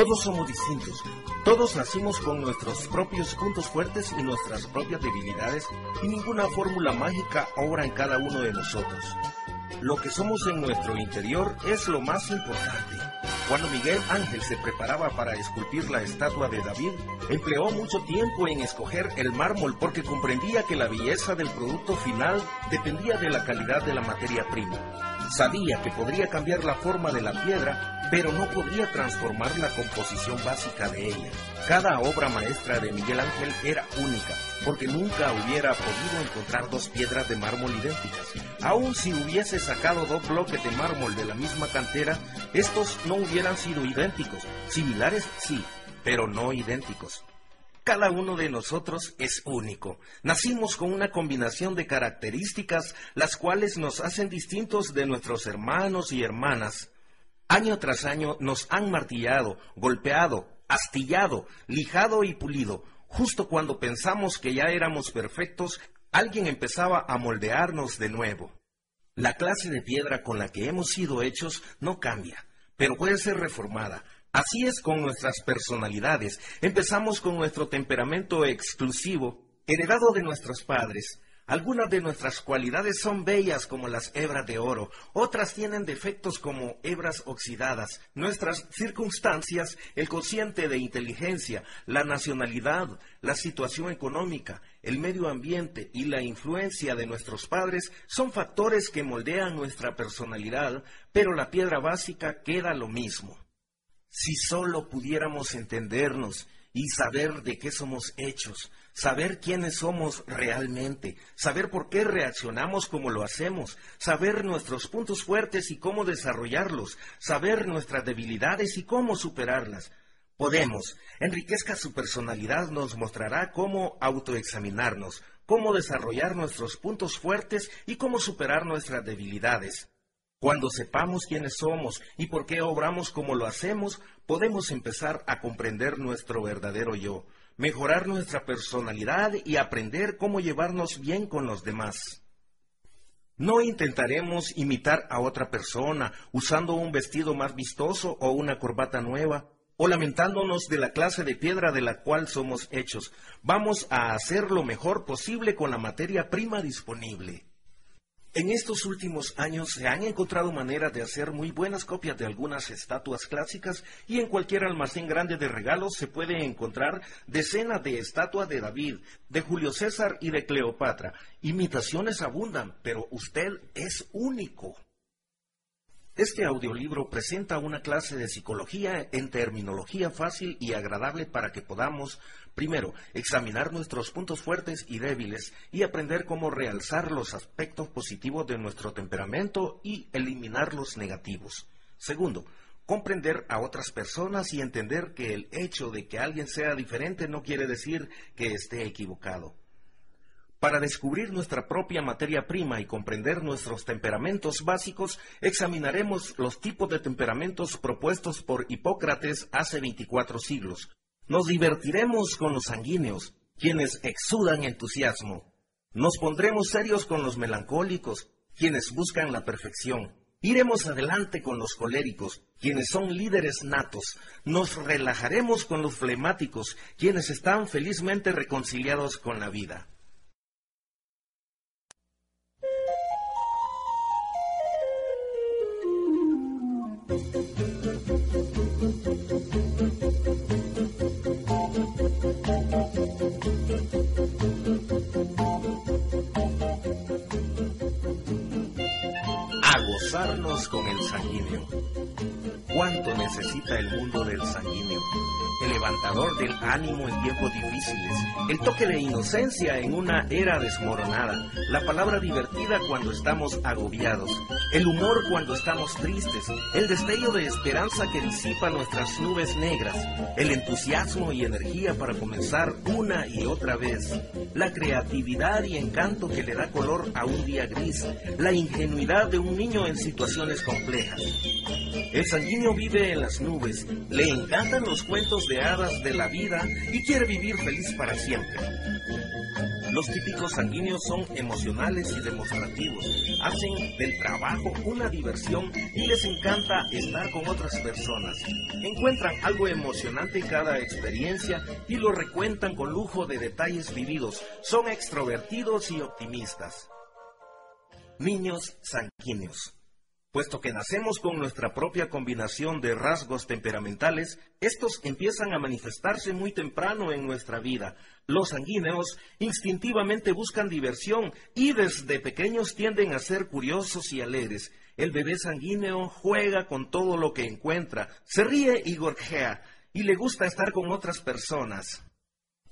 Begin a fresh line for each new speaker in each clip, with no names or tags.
Todos somos distintos. Todos nacimos con nuestros propios puntos fuertes y nuestras propias debilidades y ninguna fórmula mágica obra en cada uno de nosotros. Lo que somos en nuestro interior es lo más importante. Cuando Miguel Ángel se preparaba para esculpir la estatua de David, empleó mucho tiempo en escoger el mármol porque comprendía que la belleza del producto final dependía de la calidad de la materia prima. Sabía que podría cambiar la forma de la piedra, pero no podría transformar la composición básica de ella. Cada obra maestra de Miguel Ángel era única, porque nunca hubiera podido encontrar dos piedras de mármol idénticas. Aun si hubiese sacado dos bloques de mármol de la misma cantera, estos no hubieran sido idénticos. Similares sí, pero no idénticos. Cada uno de nosotros es único. Nacimos con una combinación de características las cuales nos hacen distintos de nuestros hermanos y hermanas. Año tras año nos han martillado, golpeado, astillado, lijado y pulido. Justo cuando pensamos que ya éramos perfectos, alguien empezaba a moldearnos de nuevo. La clase de piedra con la que hemos sido hechos no cambia, pero puede ser reformada, Así es con nuestras personalidades. Empezamos con nuestro temperamento exclusivo, heredado de nuestros padres. Algunas de nuestras cualidades son bellas como las hebras de oro, otras tienen defectos como hebras oxidadas. Nuestras circunstancias, el cociente de inteligencia, la nacionalidad, la situación económica, el medio ambiente y la influencia de nuestros padres son factores que moldean nuestra personalidad, pero la piedra básica queda lo mismo. Si solo pudiéramos entendernos y saber de qué somos hechos, saber quiénes somos realmente, saber por qué reaccionamos como lo hacemos, saber nuestros puntos fuertes y cómo desarrollarlos, saber nuestras debilidades y cómo superarlas. Podemos. Enriquezca su personalidad nos mostrará cómo autoexaminarnos, cómo desarrollar nuestros puntos fuertes y cómo superar nuestras debilidades. Cuando sepamos quiénes somos y por qué obramos como lo hacemos, podemos empezar a comprender nuestro verdadero yo, mejorar nuestra personalidad y aprender cómo llevarnos bien con los demás. No intentaremos imitar a otra persona usando un vestido más vistoso o una corbata nueva, o lamentándonos de la clase de piedra de la cual somos hechos. Vamos a hacer lo mejor posible con la materia prima disponible. En estos últimos años se han encontrado maneras de hacer muy buenas copias de algunas estatuas clásicas y en cualquier almacén grande de regalos se puede encontrar decenas de estatuas de David, de Julio César y de Cleopatra. Imitaciones abundan, pero usted es único. Este audiolibro presenta una clase de psicología en terminología fácil y agradable para que podamos, primero, examinar nuestros puntos fuertes y débiles y aprender cómo realzar los aspectos positivos de nuestro temperamento y eliminar los negativos. Segundo, comprender a otras personas y entender que el hecho de que alguien sea diferente no quiere decir que esté equivocado. Para descubrir nuestra propia materia prima y comprender nuestros temperamentos básicos, examinaremos los tipos de temperamentos propuestos por Hipócrates hace 24 siglos. Nos divertiremos con los sanguíneos, quienes exudan entusiasmo. Nos pondremos serios con los melancólicos, quienes buscan la perfección. Iremos adelante con los coléricos, quienes son líderes natos. Nos relajaremos con los flemáticos, quienes están felizmente reconciliados con la vida. A gozarnos con el sanguíneo. cuánto necesita el mundo del sanguíneo. El levantador del ánimo en tiempos difíciles, el toque de inocencia en una era desmoronada, la palabra divertida cuando estamos agobiados, el humor cuando estamos tristes, el destello de esperanza que disipa nuestras nubes negras, el entusiasmo y energía para comenzar una y otra vez, la creatividad y encanto que le da color a un día gris, la ingenuidad de un niño en situaciones complejas. El sanguíneo vive en las nubes, le encantan los cuentos de hadas de la vida y quiere vivir feliz para siempre. Los típicos sanguíneos son emocionales y demostrativos. Hacen del trabajo una diversión y les encanta estar con otras personas. Encuentran algo emocionante en cada experiencia y lo recuentan con lujo de detalles vividos. Son extrovertidos y optimistas. Niños sanguíneos. Puesto que nacemos con nuestra propia combinación de rasgos temperamentales, estos empiezan a manifestarse muy temprano en nuestra vida. Los sanguíneos instintivamente buscan diversión y desde pequeños tienden a ser curiosos y alegres. El bebé sanguíneo juega con todo lo que encuentra, se ríe y gorjea, y le gusta estar con otras personas.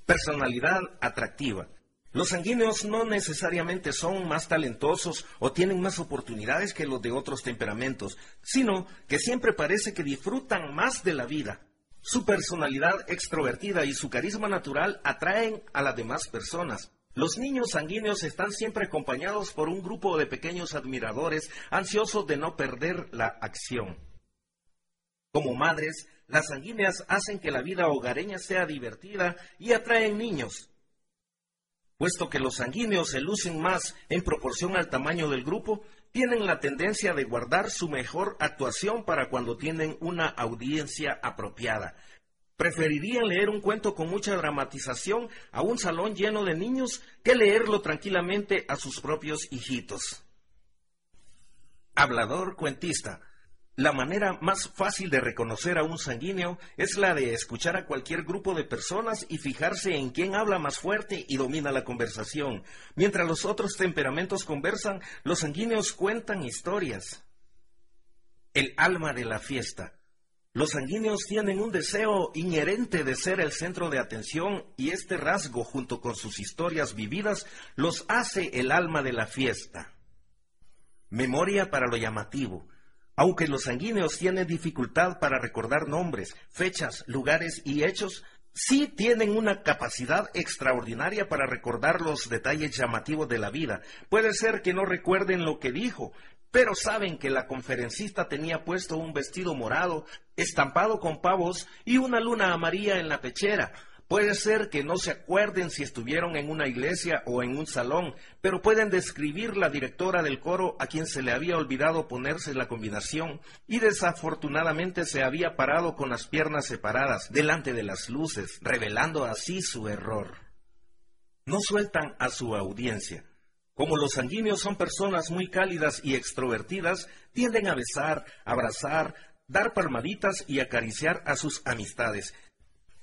Personalidad atractiva. Los sanguíneos no necesariamente son más talentosos o tienen más oportunidades que los de otros temperamentos, sino que siempre parece que disfrutan más de la vida. Su personalidad extrovertida y su carisma natural atraen a las demás personas. Los niños sanguíneos están siempre acompañados por un grupo de pequeños admiradores ansiosos de no perder la acción. Como madres, las sanguíneas hacen que la vida hogareña sea divertida y atraen niños. Puesto que los sanguíneos se lucen más en proporción al tamaño del grupo, tienen la tendencia de guardar su mejor actuación para cuando tienen una audiencia apropiada. Preferirían leer un cuento con mucha dramatización a un salón lleno de niños que leerlo tranquilamente a sus propios hijitos. Hablador cuentista. La manera más fácil de reconocer a un sanguíneo es la de escuchar a cualquier grupo de personas y fijarse en quién habla más fuerte y domina la conversación. Mientras los otros temperamentos conversan, los sanguíneos cuentan historias. El alma de la fiesta. Los sanguíneos tienen un deseo inherente de ser el centro de atención y este rasgo, junto con sus historias vividas, los hace el alma de la fiesta. Memoria para lo llamativo. Aunque los sanguíneos tienen dificultad para recordar nombres, fechas, lugares y hechos, sí tienen una capacidad extraordinaria para recordar los detalles llamativos de la vida. Puede ser que no recuerden lo que dijo, pero saben que la conferencista tenía puesto un vestido morado, estampado con pavos y una luna amarilla en la pechera, Puede ser que no se acuerden si estuvieron en una iglesia o en un salón, pero pueden describir la directora del coro a quien se le había olvidado ponerse la combinación y desafortunadamente se había parado con las piernas separadas delante de las luces, revelando así su error. No sueltan a su audiencia. Como los sanguíneos son personas muy cálidas y extrovertidas, tienden a besar, abrazar, dar palmaditas y acariciar a sus amistades,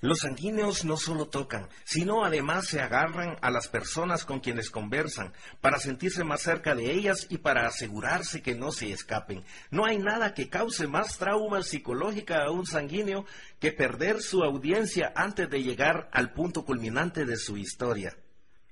los sanguíneos no solo tocan, sino además se agarran a las personas con quienes conversan, para sentirse más cerca de ellas y para asegurarse que no se escapen. No hay nada que cause más trauma psicológica a un sanguíneo que perder su audiencia antes de llegar al punto culminante de su historia.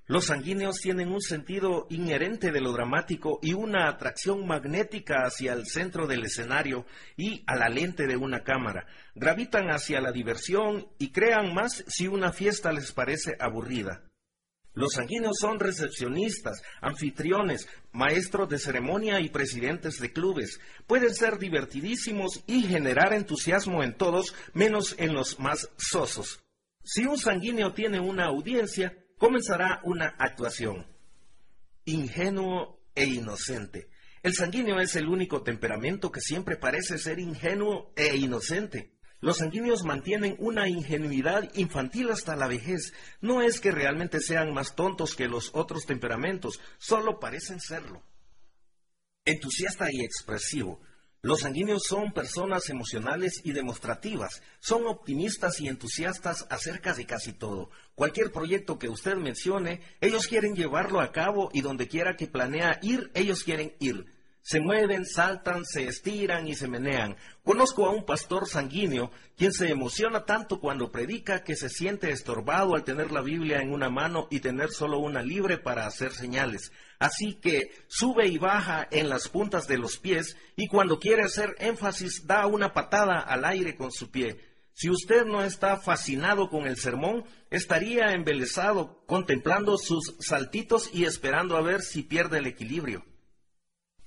Los sanguíneos tienen un sentido inherente de lo dramático y una atracción magnética hacia el centro del escenario y a la lente de una cámara. Gravitan hacia la diversión y crean más si una fiesta les parece aburrida. Los sanguíneos son recepcionistas, anfitriones, maestros de ceremonia y presidentes de clubes. Pueden ser divertidísimos y generar entusiasmo en todos, menos en los más sosos. Si un sanguíneo tiene una audiencia, comenzará una actuación. Ingenuo e inocente. El sanguíneo es el único temperamento que siempre parece ser ingenuo e inocente. Los sanguíneos mantienen una ingenuidad infantil hasta la vejez. No es que realmente sean más tontos que los otros temperamentos, solo parecen serlo. Entusiasta y expresivo. Los sanguíneos son personas emocionales y demostrativas, son optimistas y entusiastas acerca de casi todo. Cualquier proyecto que usted mencione, ellos quieren llevarlo a cabo y donde quiera que planea ir, ellos quieren ir. Se mueven, saltan, se estiran y se menean. Conozco a un pastor sanguíneo quien se emociona tanto cuando predica que se siente estorbado al tener la Biblia en una mano y tener solo una libre para hacer señales. Así que sube y baja en las puntas de los pies y cuando quiere hacer énfasis da una patada al aire con su pie. Si usted no está fascinado con el sermón, estaría embelesado contemplando sus saltitos y esperando a ver si pierde el equilibrio.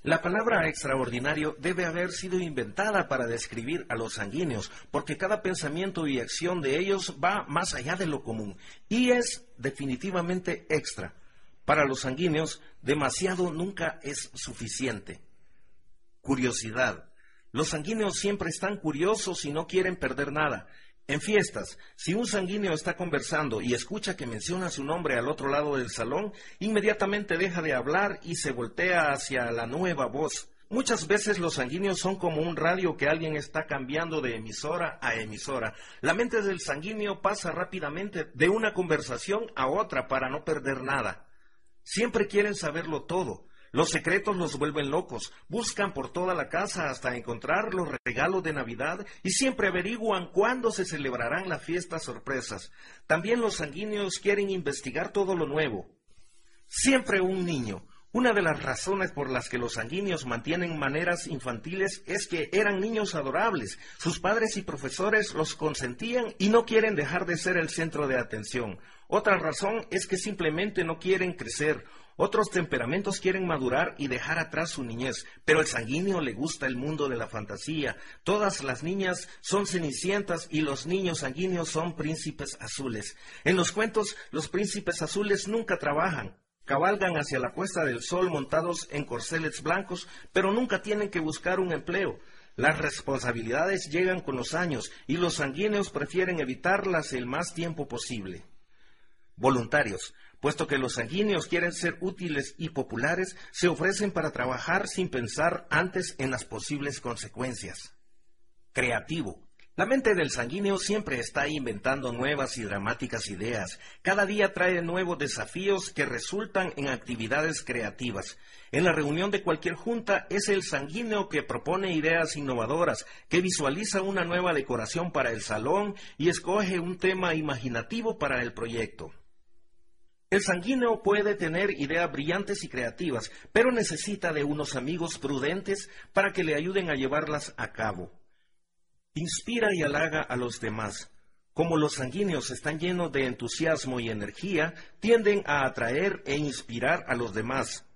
La palabra extraordinario debe haber sido inventada para describir a los sanguíneos, porque cada pensamiento y acción de ellos va más allá de lo común y es definitivamente extra. Para los sanguíneos, demasiado nunca es suficiente. Curiosidad. Los sanguíneos siempre están curiosos y no quieren perder nada. En fiestas, si un sanguíneo está conversando y escucha que menciona su nombre al otro lado del salón, inmediatamente deja de hablar y se voltea hacia la nueva voz. Muchas veces los sanguíneos son como un radio que alguien está cambiando de emisora a emisora. La mente del sanguíneo pasa rápidamente de una conversación a otra para no perder nada. Siempre quieren saberlo todo. Los secretos los vuelven locos, buscan por toda la casa hasta encontrar los regalos de Navidad y siempre averiguan cuándo se celebrarán las fiestas sorpresas. También los sanguíneos quieren investigar todo lo nuevo. Siempre un niño. Una de las razones por las que los sanguíneos mantienen maneras infantiles es que eran niños adorables. Sus padres y profesores los consentían y no quieren dejar de ser el centro de atención. Otra razón es que simplemente no quieren crecer otros temperamentos quieren madurar y dejar atrás su niñez, pero el sanguíneo le gusta el mundo de la fantasía. Todas las niñas son cenicientas y los niños sanguíneos son príncipes azules. En los cuentos, los príncipes azules nunca trabajan. Cabalgan hacia la puesta del sol montados en corceles blancos, pero nunca tienen que buscar un empleo. Las responsabilidades llegan con los años y los sanguíneos prefieren evitarlas el más tiempo posible. Voluntarios. Puesto que los sanguíneos quieren ser útiles y populares, se ofrecen para trabajar sin pensar antes en las posibles consecuencias. Creativo. La mente del sanguíneo siempre está inventando nuevas y dramáticas ideas. Cada día trae nuevos desafíos que resultan en actividades creativas. En la reunión de cualquier junta es el sanguíneo que propone ideas innovadoras, que visualiza una nueva decoración para el salón y escoge un tema imaginativo para el proyecto. El sanguíneo puede tener ideas brillantes y creativas, pero necesita de unos amigos prudentes para que le ayuden a llevarlas a cabo. Inspira y halaga a los demás. Como los sanguíneos están llenos de entusiasmo y energía, tienden a atraer e inspirar a los demás.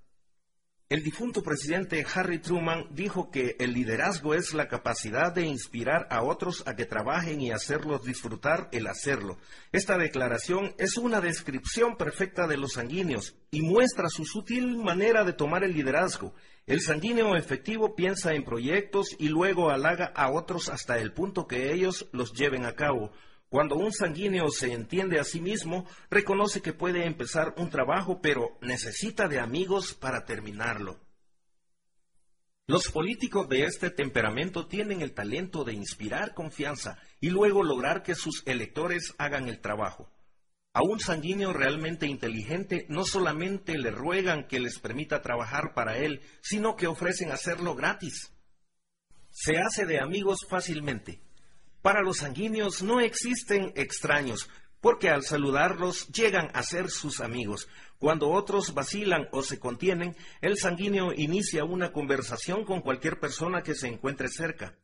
El difunto presidente Harry Truman dijo que el liderazgo es la capacidad de inspirar a otros a que trabajen y hacerlos disfrutar el hacerlo. Esta declaración es una descripción perfecta de los sanguíneos y muestra su sutil manera de tomar el liderazgo. El sanguíneo efectivo piensa en proyectos y luego halaga a otros hasta el punto que ellos los lleven a cabo. Cuando un sanguíneo se entiende a sí mismo, reconoce que puede empezar un trabajo, pero necesita de amigos para terminarlo. Los políticos de este temperamento tienen el talento de inspirar confianza y luego lograr que sus electores hagan el trabajo. A un sanguíneo realmente inteligente no solamente le ruegan que les permita trabajar para él, sino que ofrecen hacerlo gratis. Se hace de amigos fácilmente, para los sanguíneos no existen extraños, porque al saludarlos llegan a ser sus amigos. Cuando otros vacilan o se contienen, el sanguíneo inicia una conversación con cualquier persona que se encuentre cerca.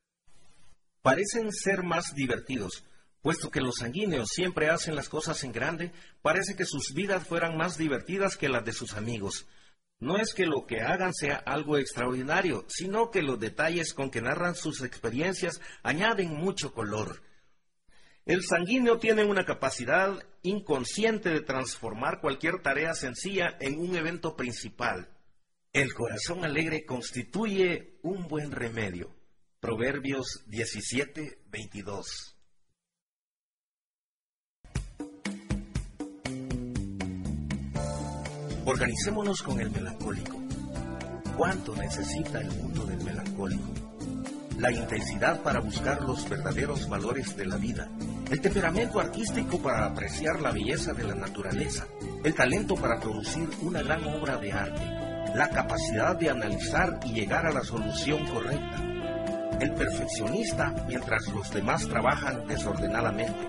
Parecen ser más divertidos, puesto que los sanguíneos siempre hacen las cosas en grande, parece que sus vidas fueran más divertidas que las de sus amigos. No es que lo que hagan sea algo extraordinario, sino que los detalles con que narran sus experiencias añaden mucho color. El sanguíneo tiene una capacidad inconsciente de transformar cualquier tarea sencilla en un evento principal. El corazón alegre constituye un buen remedio. Proverbios 17, 22. Organicémonos con el melancólico. ¿Cuánto necesita el mundo del melancólico? La intensidad para buscar los verdaderos valores de la vida, el temperamento artístico para apreciar la belleza de la naturaleza, el talento para producir una gran obra de arte, la capacidad de analizar y llegar a la solución correcta. El perfeccionista mientras los demás trabajan desordenadamente.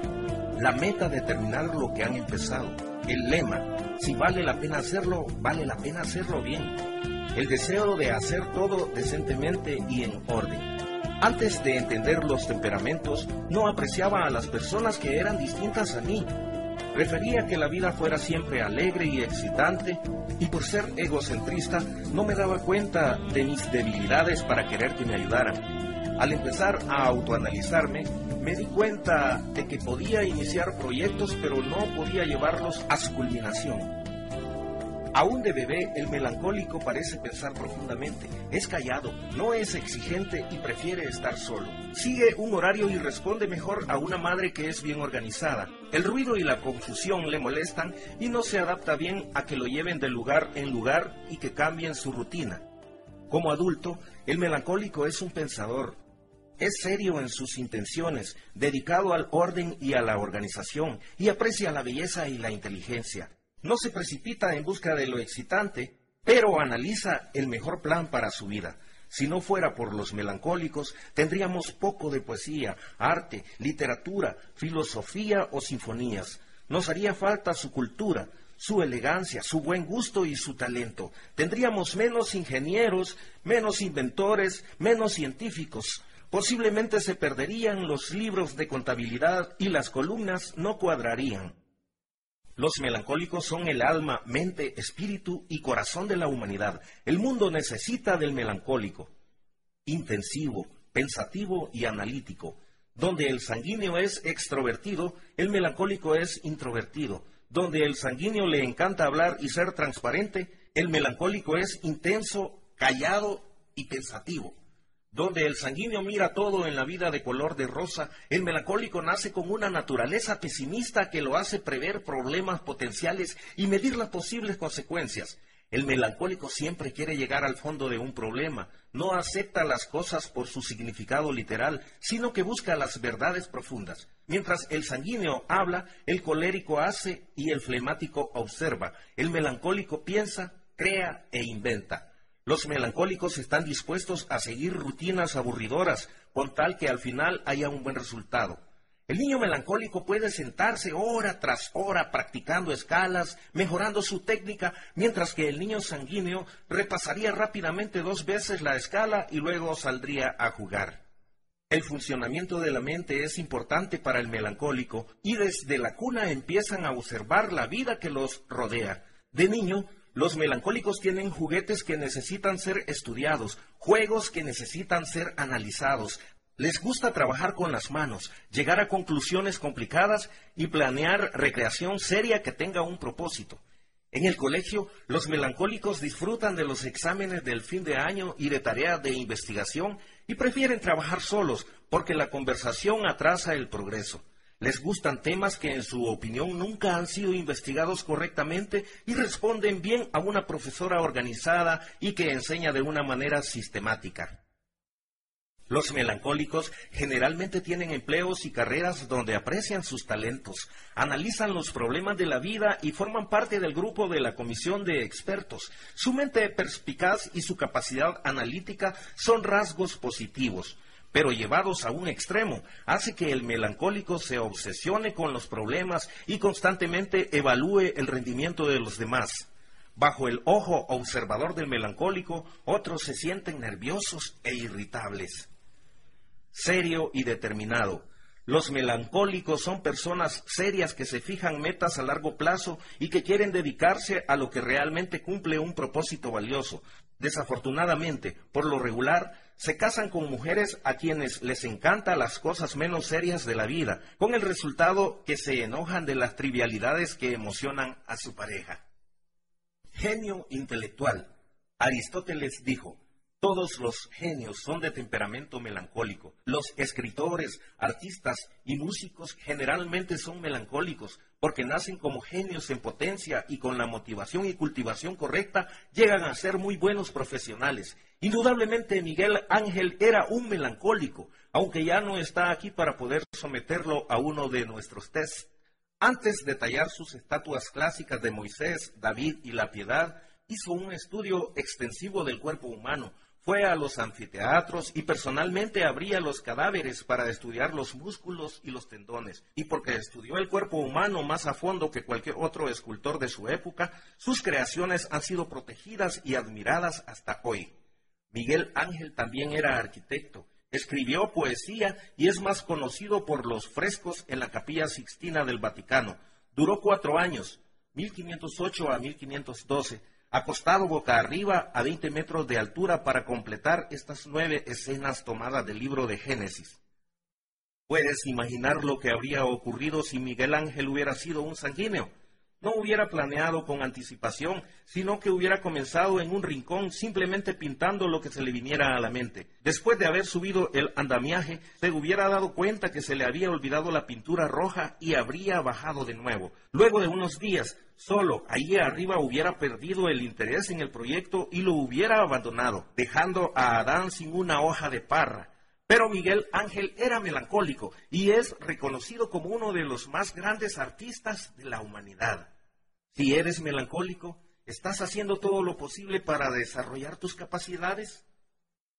La meta de terminar lo que han empezado. El lema, si vale la pena hacerlo, vale la pena hacerlo bien. El deseo de hacer todo decentemente y en orden. Antes de entender los temperamentos, no apreciaba a las personas que eran distintas a mí Prefería que la vida fuera siempre alegre y excitante y por ser egocentrista no me daba cuenta de mis debilidades para querer que me ayudaran. Al empezar a autoanalizarme, me di cuenta de que podía iniciar proyectos pero no podía llevarlos a su culminación. Aún de bebé, el melancólico parece pensar profundamente, es callado, no es exigente y prefiere estar solo. Sigue un horario y responde mejor a una madre que es bien organizada. El ruido y la confusión le molestan y no se adapta bien a que lo lleven de lugar en lugar y que cambien su rutina. Como adulto, el melancólico es un pensador, es serio en sus intenciones, dedicado al orden y a la organización, y aprecia la belleza y la inteligencia. No se precipita en busca de lo excitante, pero analiza el mejor plan para su vida. Si no fuera por los melancólicos, tendríamos poco de poesía, arte, literatura, filosofía o sinfonías. Nos haría falta su cultura, su elegancia, su buen gusto y su talento. Tendríamos menos ingenieros, menos inventores, menos científicos. Posiblemente se perderían los libros de contabilidad y las columnas no cuadrarían. Los melancólicos son el alma, mente, espíritu y corazón de la humanidad. El mundo necesita del melancólico, intensivo, pensativo y analítico. Donde el sanguíneo es extrovertido, el melancólico es introvertido. Donde el sanguíneo le encanta hablar y ser transparente, el melancólico es intenso, callado y pensativo. Donde el sanguíneo mira todo en la vida de color de rosa, el melancólico nace con una naturaleza pesimista que lo hace prever problemas potenciales y medir las posibles consecuencias. El melancólico siempre quiere llegar al fondo de un problema, no acepta las cosas por su significado literal, sino que busca las verdades profundas. Mientras el sanguíneo habla, el colérico hace y el flemático observa. El melancólico piensa, crea e inventa. Los melancólicos están dispuestos a seguir rutinas aburridoras con tal que al final haya un buen resultado. El niño melancólico puede sentarse hora tras hora practicando escalas, mejorando su técnica, mientras que el niño sanguíneo repasaría rápidamente dos veces la escala y luego saldría a jugar. El funcionamiento de la mente es importante para el melancólico y desde la cuna empiezan a observar la vida que los rodea. De niño los melancólicos tienen juguetes que necesitan ser estudiados, juegos que necesitan ser analizados. Les gusta trabajar con las manos, llegar a conclusiones complicadas y planear recreación seria que tenga un propósito. En el colegio, los melancólicos disfrutan de los exámenes del fin de año y de tareas de investigación y prefieren trabajar solos porque la conversación atrasa el progreso. Les gustan temas que en su opinión nunca han sido investigados correctamente y responden bien a una profesora organizada y que enseña de una manera sistemática. Los melancólicos generalmente tienen empleos y carreras donde aprecian sus talentos, analizan los problemas de la vida y forman parte del grupo de la comisión de expertos. Su mente perspicaz y su capacidad analítica son rasgos positivos pero llevados a un extremo, hace que el melancólico se obsesione con los problemas y constantemente evalúe el rendimiento de los demás. Bajo el ojo observador del melancólico, otros se sienten nerviosos e irritables. Serio y determinado. Los melancólicos son personas serias que se fijan metas a largo plazo y que quieren dedicarse a lo que realmente cumple un propósito valioso. Desafortunadamente, por lo regular, se casan con mujeres a quienes les encantan las cosas menos serias de la vida, con el resultado que se enojan de las trivialidades que emocionan a su pareja. Genio intelectual. Aristóteles dijo, todos los genios son de temperamento melancólico. Los escritores, artistas y músicos generalmente son melancólicos porque nacen como genios en potencia y con la motivación y cultivación correcta llegan a ser muy buenos profesionales. Indudablemente Miguel Ángel era un melancólico, aunque ya no está aquí para poder someterlo a uno de nuestros tests. Antes de tallar sus estatuas clásicas de Moisés, David y la piedad, hizo un estudio extensivo del cuerpo humano, fue a los anfiteatros y personalmente abría los cadáveres para estudiar los músculos y los tendones. Y porque estudió el cuerpo humano más a fondo que cualquier otro escultor de su época, sus creaciones han sido protegidas y admiradas hasta hoy. Miguel Ángel también era arquitecto, escribió poesía y es más conocido por los frescos en la capilla Sixtina del Vaticano. Duró cuatro años, 1508 a 1512 acostado boca arriba a 20 metros de altura para completar estas nueve escenas tomadas del libro de Génesis. Puedes imaginar lo que habría ocurrido si Miguel Ángel hubiera sido un sanguíneo no hubiera planeado con anticipación, sino que hubiera comenzado en un rincón simplemente pintando lo que se le viniera a la mente. Después de haber subido el andamiaje, se hubiera dado cuenta que se le había olvidado la pintura roja y habría bajado de nuevo. Luego de unos días, solo allí arriba hubiera perdido el interés en el proyecto y lo hubiera abandonado, dejando a Adán sin una hoja de parra. Pero Miguel Ángel era melancólico y es reconocido como uno de los más grandes artistas de la humanidad. Si eres melancólico, ¿estás haciendo todo lo posible para desarrollar tus capacidades?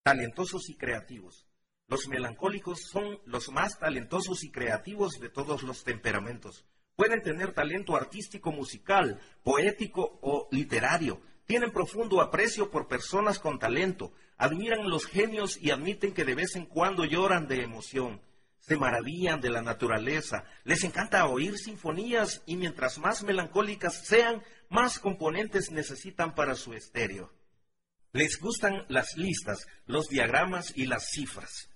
Talentosos y creativos. Los melancólicos son los más talentosos y creativos de todos los temperamentos. Pueden tener talento artístico, musical, poético o literario, tienen profundo aprecio por personas con talento, admiran los genios y admiten que de vez en cuando lloran de emoción. Se maravillan de la naturaleza, les encanta oír sinfonías y mientras más melancólicas sean, más componentes necesitan para su estéreo. Les gustan las listas, los diagramas y las cifras.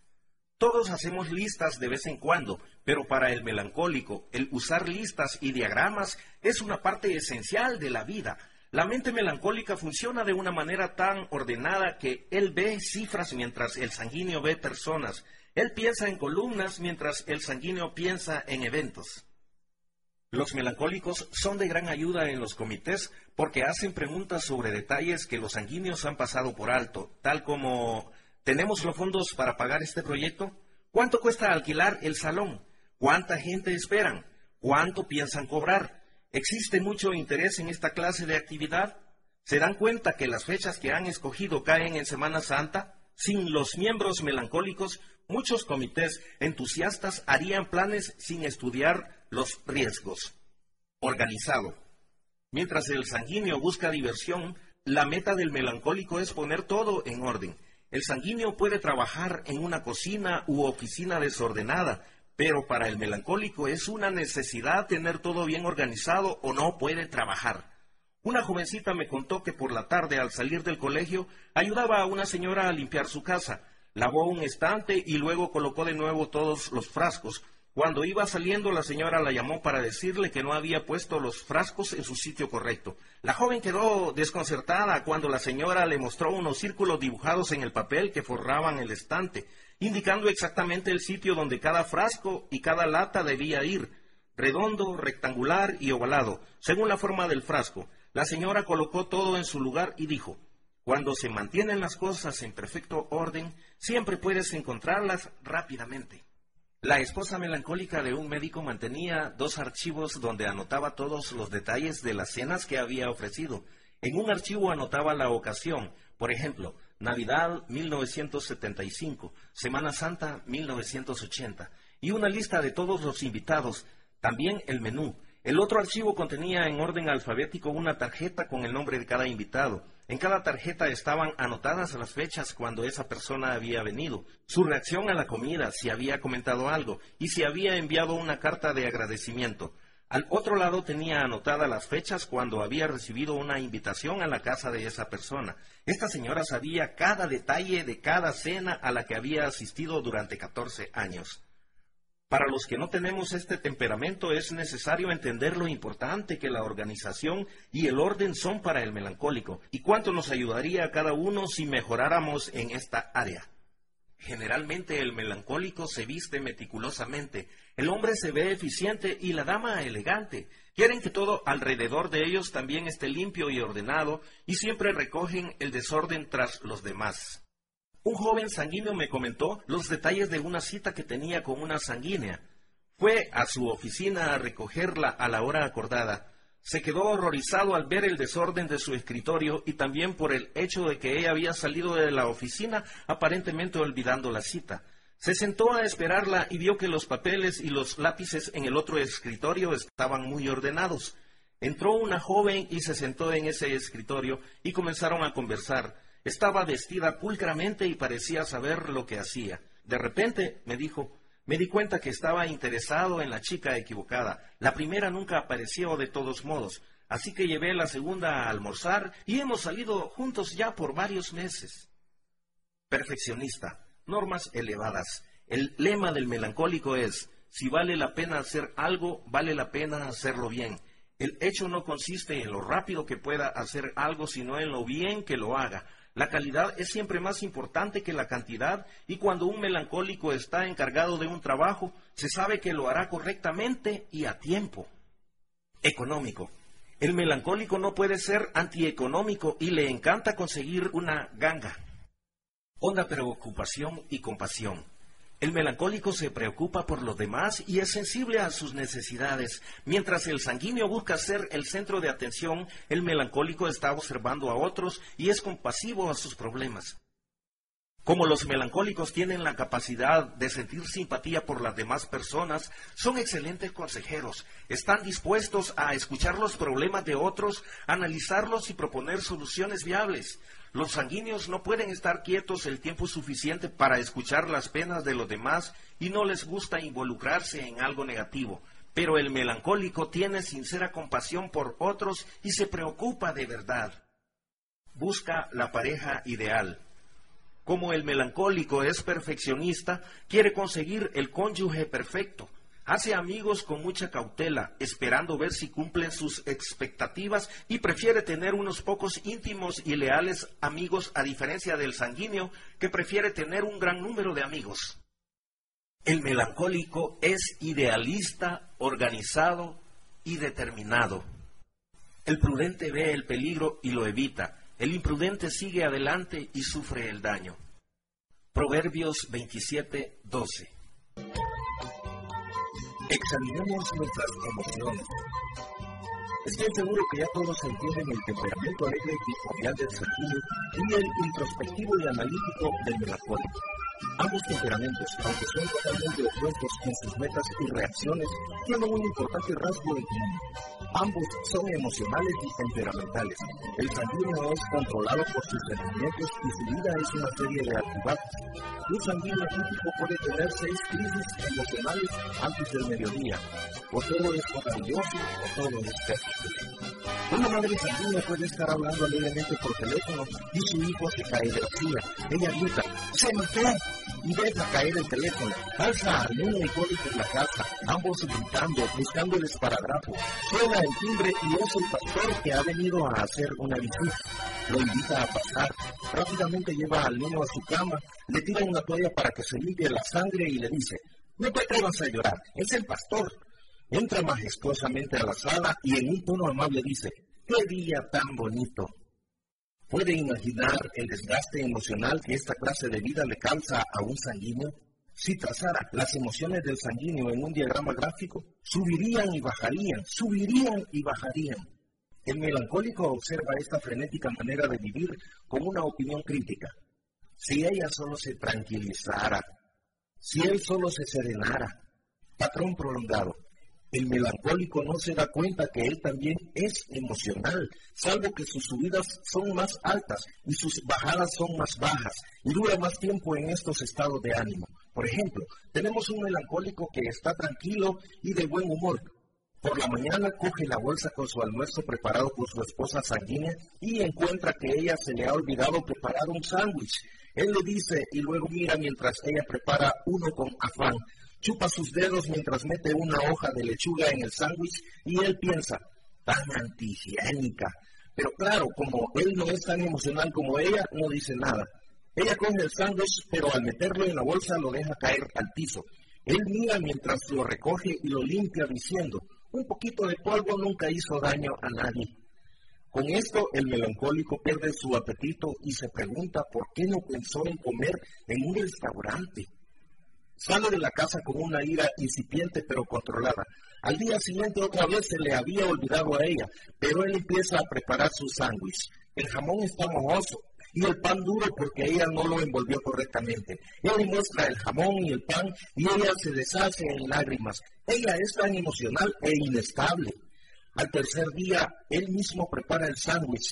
Todos hacemos listas de vez en cuando, pero para el melancólico, el usar listas y diagramas es una parte esencial de la vida, la mente melancólica funciona de una manera tan ordenada que él ve cifras mientras el sanguíneo ve personas. Él piensa en columnas mientras el sanguíneo piensa en eventos. Los melancólicos son de gran ayuda en los comités porque hacen preguntas sobre detalles que los sanguíneos han pasado por alto, tal como ¿tenemos los fondos para pagar este proyecto? ¿Cuánto cuesta alquilar el salón? ¿Cuánta gente esperan? ¿Cuánto piensan cobrar? ¿Existe mucho interés en esta clase de actividad? ¿Se dan cuenta que las fechas que han escogido caen en Semana Santa? Sin los miembros melancólicos, muchos comités entusiastas harían planes sin estudiar los riesgos. Organizado. Mientras el sanguíneo busca diversión, la meta del melancólico es poner todo en orden. El sanguíneo puede trabajar en una cocina u oficina desordenada, pero para el melancólico es una necesidad tener todo bien organizado o no puede trabajar. Una jovencita me contó que por la tarde al salir del colegio ayudaba a una señora a limpiar su casa, lavó un estante y luego colocó de nuevo todos los frascos. Cuando iba saliendo la señora la llamó para decirle que no había puesto los frascos en su sitio correcto. La joven quedó desconcertada cuando la señora le mostró unos círculos dibujados en el papel que forraban el estante indicando exactamente el sitio donde cada frasco y cada lata debía ir, redondo, rectangular y ovalado, según la forma del frasco. La señora colocó todo en su lugar y dijo, cuando se mantienen las cosas en perfecto orden, siempre puedes encontrarlas rápidamente. La esposa melancólica de un médico mantenía dos archivos donde anotaba todos los detalles de las cenas que había ofrecido. En un archivo anotaba la ocasión, por ejemplo, Navidad 1975, Semana Santa 1980 y una lista de todos los invitados, también el menú. El otro archivo contenía en orden alfabético una tarjeta con el nombre de cada invitado. En cada tarjeta estaban anotadas las fechas cuando esa persona había venido, su reacción a la comida, si había comentado algo y si había enviado una carta de agradecimiento. Al otro lado tenía anotadas las fechas cuando había recibido una invitación a la casa de esa persona. Esta señora sabía cada detalle de cada cena a la que había asistido durante 14 años. Para los que no tenemos este temperamento es necesario entender lo importante que la organización y el orden son para el melancólico y cuánto nos ayudaría a cada uno si mejoráramos en esta área. Generalmente el melancólico se viste meticulosamente, el hombre se ve eficiente y la dama elegante. Quieren que todo alrededor de ellos también esté limpio y ordenado y siempre recogen el desorden tras los demás. Un joven sanguíneo me comentó los detalles de una cita que tenía con una sanguínea. Fue a su oficina a recogerla a la hora acordada. Se quedó horrorizado al ver el desorden de su escritorio y también por el hecho de que ella había salido de la oficina aparentemente olvidando la cita. Se sentó a esperarla y vio que los papeles y los lápices en el otro escritorio estaban muy ordenados. Entró una joven y se sentó en ese escritorio y comenzaron a conversar. Estaba vestida pulcramente y parecía saber lo que hacía. De repente me dijo, me di cuenta que estaba interesado en la chica equivocada. La primera nunca apareció de todos modos, así que llevé la segunda a almorzar y hemos salido juntos ya por varios meses. Perfeccionista, normas elevadas. El lema del melancólico es, si vale la pena hacer algo, vale la pena hacerlo bien. El hecho no consiste en lo rápido que pueda hacer algo, sino en lo bien que lo haga. La calidad es siempre más importante que la cantidad y cuando un melancólico está encargado de un trabajo, se sabe que lo hará correctamente y a tiempo. Económico. El melancólico no puede ser antieconómico y le encanta conseguir una ganga. Honda preocupación y compasión. El melancólico se preocupa por los demás y es sensible a sus necesidades. Mientras el sanguíneo busca ser el centro de atención, el melancólico está observando a otros y es compasivo a sus problemas. Como los melancólicos tienen la capacidad de sentir simpatía por las demás personas, son excelentes consejeros. Están dispuestos a escuchar los problemas de otros, analizarlos y proponer soluciones viables. Los sanguíneos no pueden estar quietos el tiempo suficiente para escuchar las penas de los demás y no les gusta involucrarse en algo negativo. Pero el melancólico tiene sincera compasión por otros y se preocupa de verdad. Busca la pareja ideal. Como el melancólico es perfeccionista, quiere conseguir el cónyuge perfecto. Hace amigos con mucha cautela, esperando ver si cumplen sus expectativas y prefiere tener unos pocos íntimos y leales amigos a diferencia del sanguíneo que prefiere tener un gran número de amigos. El melancólico es idealista, organizado y determinado. El prudente ve el peligro y lo evita. El imprudente sigue adelante y sufre el daño. Proverbios 27, 12.
Examinemos nuestras emociones. Estoy seguro que ya todos entienden el temperamento alegre y jovial del sanguíneo y el introspectivo y analítico del melancólico. Ambos temperamentos, aunque son totalmente opuestos en sus metas y reacciones, tienen un importante rasgo en común. Ambos son emocionales y temperamentales. El sanguíneo es controlado por sus sentimientos y su vida es una serie de altibajos. Un sanguíneo típico puede tener seis crisis emocionales antes del mediodía. O todo es maravilloso o todo es terrible. Una madre sanguínea puede estar hablando alegremente por teléfono y su hijo se cae de la silla. Ella grita, ¡se mató! y deja caer el teléfono. Alza al niño y corre por la casa, ambos gritando, buscando el esparadrapo. Suena el timbre y es el pastor que ha venido a hacer una visita. Lo invita a pasar. Rápidamente lleva al niño a su cama, le tira una toalla para que se limpie la sangre y le dice, no te atrevas a llorar, es el pastor. Entra majestuosamente a la sala y en un tono amable dice, ¡qué día tan bonito! ¿Puede imaginar el desgaste emocional que esta clase de vida le causa a un sanguíneo? Si trazara las emociones del sanguíneo en un diagrama gráfico, subirían y bajarían, subirían y bajarían. El melancólico observa esta frenética manera de vivir con una opinión crítica. Si ella solo se tranquilizara, si él solo se serenara, patrón prolongado, el melancólico no se da cuenta que él también es emocional, salvo que sus subidas son más altas y sus bajadas son más bajas y dura más tiempo en estos estados de ánimo. Por ejemplo, tenemos un melancólico que está tranquilo y de buen humor. Por la mañana coge la bolsa con su almuerzo preparado por su esposa sanguínea y encuentra que ella se le ha olvidado preparar un sándwich. Él le dice y luego mira mientras ella prepara uno con afán chupa sus dedos mientras mete una hoja de lechuga en el sándwich y él piensa, tan antihigiénica. Pero claro, como él no es tan emocional como ella, no dice nada. Ella coge el sándwich, pero al meterlo en la bolsa lo deja caer al piso. Él mira mientras lo recoge y lo limpia diciendo, un poquito de polvo nunca hizo daño a nadie. Con esto el melancólico pierde su apetito y se pregunta por qué no pensó en comer en un restaurante.
Sale de la casa con una ira incipiente pero controlada. Al día siguiente otra vez se le había olvidado a ella, pero él empieza a preparar su sándwich. El jamón está mojoso y el pan duro porque ella no lo envolvió correctamente. Él muestra el jamón y el pan y ella se deshace en lágrimas. Ella es tan emocional e inestable. Al tercer día, él mismo prepara el sándwich.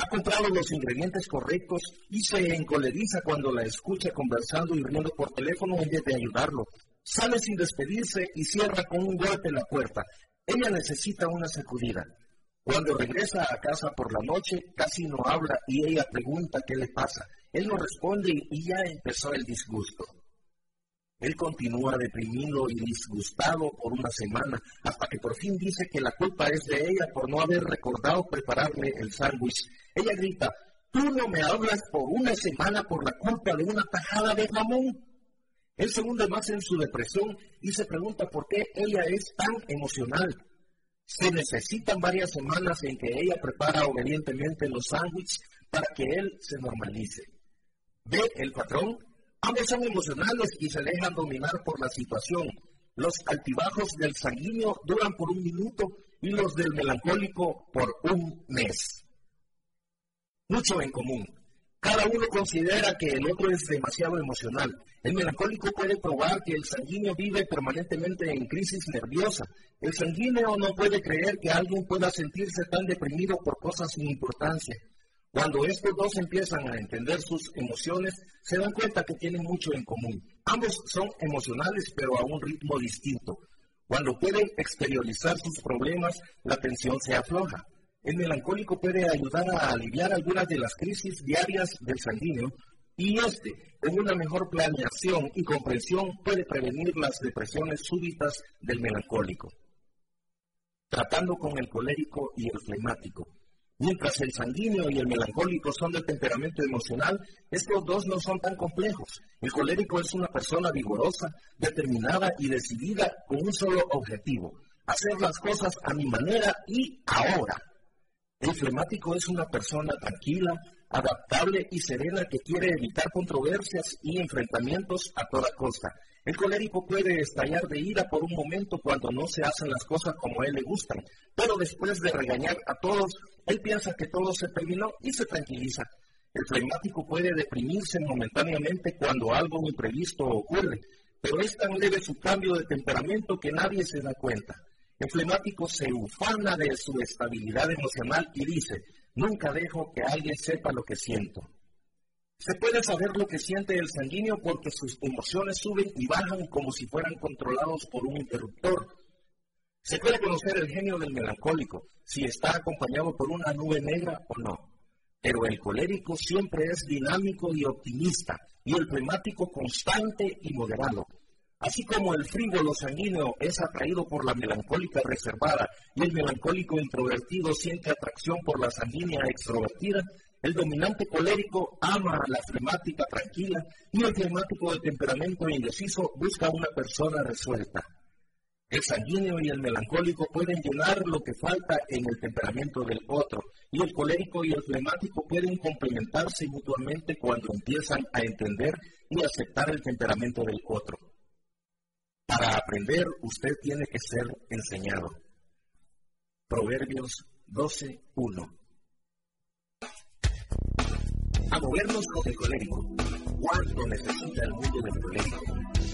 Ha comprado los ingredientes correctos y se encoleriza cuando la escucha conversando y riendo por teléfono en vez de ayudarlo. Sale sin despedirse y cierra con un golpe la puerta. Ella necesita una sacudida. Cuando regresa a casa por la noche, casi no habla y ella pregunta qué le pasa. Él no responde y ya empezó el disgusto. Él continúa deprimido y disgustado por una semana, hasta que por fin dice que la culpa es de ella por no haber recordado prepararle el sándwich. Ella grita, tú no me hablas por una semana por la culpa de una tajada de jamón. Él se hunde más en su depresión y se pregunta por qué ella es tan emocional. Se necesitan varias semanas en que ella prepara obedientemente los sándwiches para que él se normalice. Ve el patrón, ambos son emocionales y se dejan dominar por la situación. Los altibajos del sanguíneo duran por un minuto y los del melancólico por un mes. Mucho en común. Cada uno considera que el otro es demasiado emocional. El melancólico puede probar que el sanguíneo vive permanentemente en crisis nerviosa. El sanguíneo no puede creer que alguien pueda sentirse tan deprimido por cosas sin importancia. Cuando estos dos empiezan a entender sus emociones, se dan cuenta que tienen mucho en común. Ambos son emocionales, pero a un ritmo distinto. Cuando pueden exteriorizar sus problemas, la tensión se afloja. El melancólico puede ayudar a aliviar algunas de las crisis diarias del sanguíneo y este, con una mejor planeación y comprensión, puede prevenir las depresiones súbitas del melancólico. Tratando con el colérico y el flemático. Mientras el sanguíneo y el melancólico son de temperamento emocional, estos dos no son tan complejos. El colérico es una persona vigorosa, determinada y decidida con un solo objetivo, hacer las cosas a mi manera y ahora. El flemático es una persona tranquila, adaptable y serena que quiere evitar controversias y enfrentamientos a toda costa. El colérico puede estallar de ira por un momento cuando no se hacen las cosas como a él le gustan, pero después de regañar a todos, él piensa que todo se terminó y se tranquiliza. El flemático puede deprimirse momentáneamente cuando algo imprevisto ocurre, pero es tan leve su cambio de temperamento que nadie se da cuenta. El flemático se ufana de su estabilidad emocional y dice, nunca dejo que alguien sepa lo que siento. Se puede saber lo que siente el sanguíneo porque sus emociones suben y bajan como si fueran controlados por un interruptor. Se puede conocer el genio del melancólico, si está acompañado por una nube negra o no. Pero el colérico siempre es dinámico y optimista, y el flemático constante y moderado. Así como el frívolo sanguíneo es atraído por la melancólica reservada y el melancólico introvertido siente atracción por la sanguínea extrovertida, el dominante colérico ama a la flemática tranquila y el flemático de temperamento indeciso busca una persona resuelta. El sanguíneo y el melancólico pueden llenar lo que falta en el temperamento del otro, y el colérico y el flemático pueden complementarse mutuamente cuando empiezan a entender y aceptar el temperamento del otro. Para aprender, usted tiene que ser enseñado. Proverbios 12.1. A movernos con el colérico. ¿Cuánto necesita el mundo del colérico?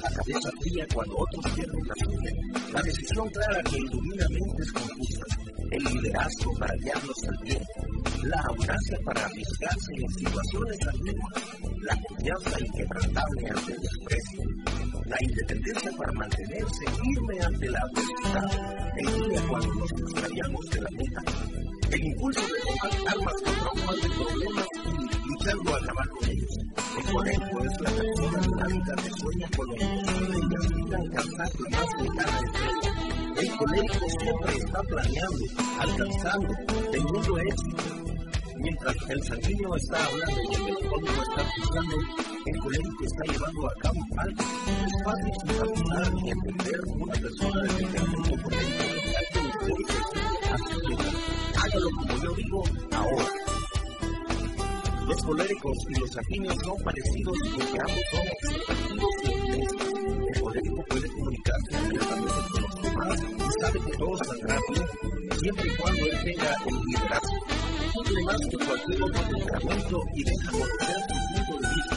La cabeza fría cuando otros pierden la suya. La decisión clara que ilumina mentes confusas. El liderazgo para guiarlos al bien. La audacia para arriesgarse en situaciones ambiguas. La confianza inquebrantable ante el desprecio la independencia para mantenerse firme ante la adversidad el día cuando nos extraviamos de la meta, el impulso de tomar armas contra un de problemas y El conejo es la persona que sueña con lo posible y alcanzar. El está planeando, alcanzando, teniendo éxito Mientras el sanguíneo está hablando y el telefónico está escuchando, el está llevando a cabo algo. Es fácil y entender una persona de temperamento ustedes. Así que como yo digo ahora. Los coléricos y los sanguíneos son parecidos porque ambos son extrovertidos y el colérico puede comunicarse inmediatamente con los demás y sabe que todo saldrá bien, siempre y cuando él tenga el liderazgo. Cumple más que cualquier otro temperamento y deja conocer su punto de vista.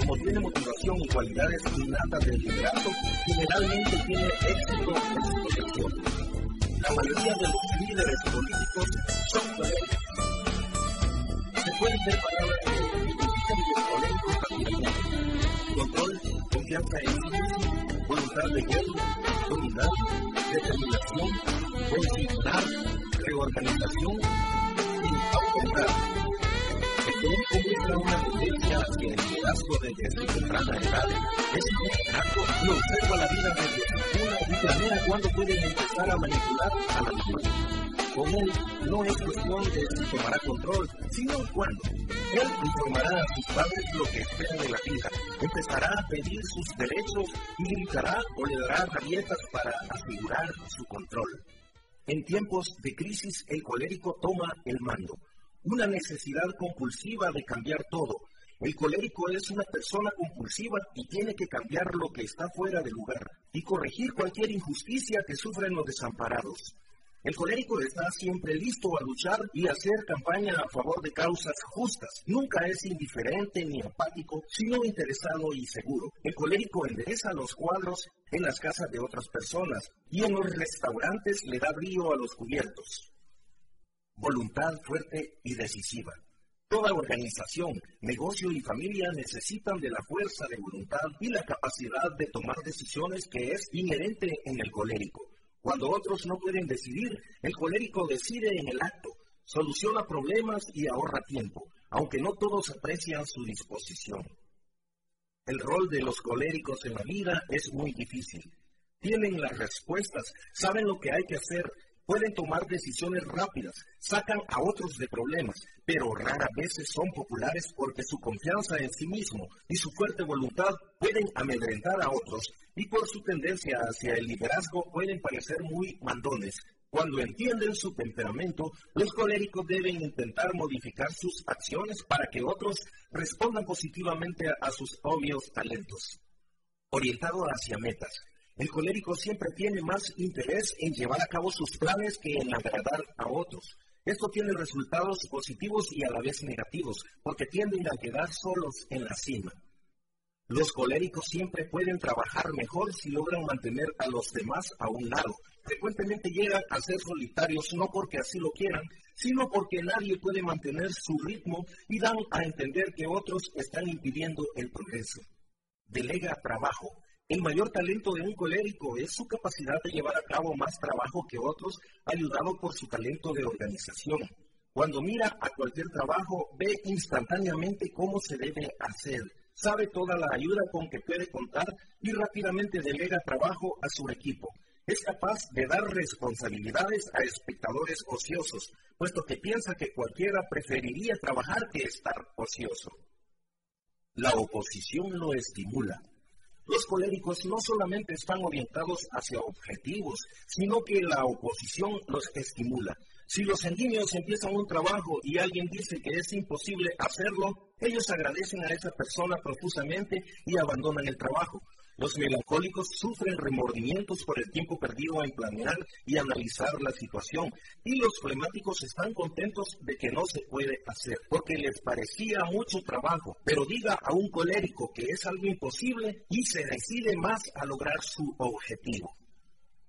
Como tiene motivación y cualidades innatas del liderazgo, generalmente tiene éxito en su profesión. La mayoría de los líderes políticos son coléricos. Pueden ver palabras que. Control, confianza en sí voluntad de guerra, unidad, determinación, reorganización y autoridad hacia el liderazgo desde su temprana edad. Es inmediato y la vida desde y planea cuándo pueden empezar a manipular a la misma. Él no es cuestión de si tomará control, sino cuándo. Él informará a sus padres lo que espera de la vida, empezará a pedir sus derechos y gritará o le dará rabietas para asegurar su control. En tiempos de crisis, el colérico toma el mando una necesidad compulsiva de cambiar todo. El colérico es una persona compulsiva y tiene que cambiar lo que está fuera de lugar y corregir cualquier injusticia que sufren los desamparados. El colérico está siempre listo a luchar y hacer campaña a favor de causas justas. Nunca es indiferente ni apático, sino interesado y seguro. El colérico endereza los cuadros en las casas de otras personas y en los restaurantes le da brío a los cubiertos voluntad fuerte y decisiva. Toda organización, negocio y familia necesitan de la fuerza de voluntad y la capacidad de tomar decisiones que es inherente en el colérico. Cuando otros no pueden decidir, el colérico decide en el acto, soluciona problemas y ahorra tiempo, aunque no todos aprecian su disposición. El rol de los coléricos en la vida es muy difícil. Tienen las respuestas, saben lo que hay que hacer pueden tomar decisiones rápidas, sacan a otros de problemas, pero rara veces son populares porque su confianza en sí mismo y su fuerte voluntad pueden amedrentar a otros y por su tendencia hacia el liderazgo pueden parecer muy mandones. Cuando entienden su temperamento, los coléricos deben intentar modificar sus acciones para que otros respondan positivamente a sus obvios talentos. Orientado hacia metas, el colérico siempre tiene más interés en llevar a cabo sus planes que en agradar a otros. Esto tiene resultados positivos y a la vez negativos, porque tienden a quedar solos en la cima. Los coléricos siempre pueden trabajar mejor si logran mantener a los demás a un lado. Frecuentemente llegan a ser solitarios no porque así lo quieran, sino porque nadie puede mantener su ritmo y dan a entender que otros están impidiendo el progreso. Delega trabajo. El mayor talento de un colérico es su capacidad de llevar a cabo más trabajo que otros, ayudado por su talento de organización. Cuando mira a cualquier trabajo, ve instantáneamente cómo se debe hacer, sabe toda la ayuda con que puede contar y rápidamente delega trabajo a su equipo. Es capaz de dar responsabilidades a espectadores ociosos, puesto que piensa que cualquiera preferiría trabajar que estar ocioso. La oposición lo estimula, los coléricos no solamente están orientados hacia objetivos, sino que la oposición los estimula. Si los sanguíneos empiezan un trabajo y alguien dice que es imposible hacerlo, ellos agradecen a esa persona profusamente y abandonan el trabajo. Los melancólicos sufren remordimientos por el tiempo perdido en planear y analizar la situación. Y los flemáticos están contentos de que no se puede hacer, porque les parecía mucho trabajo. Pero diga a un colérico que es algo imposible y se decide más a lograr su objetivo.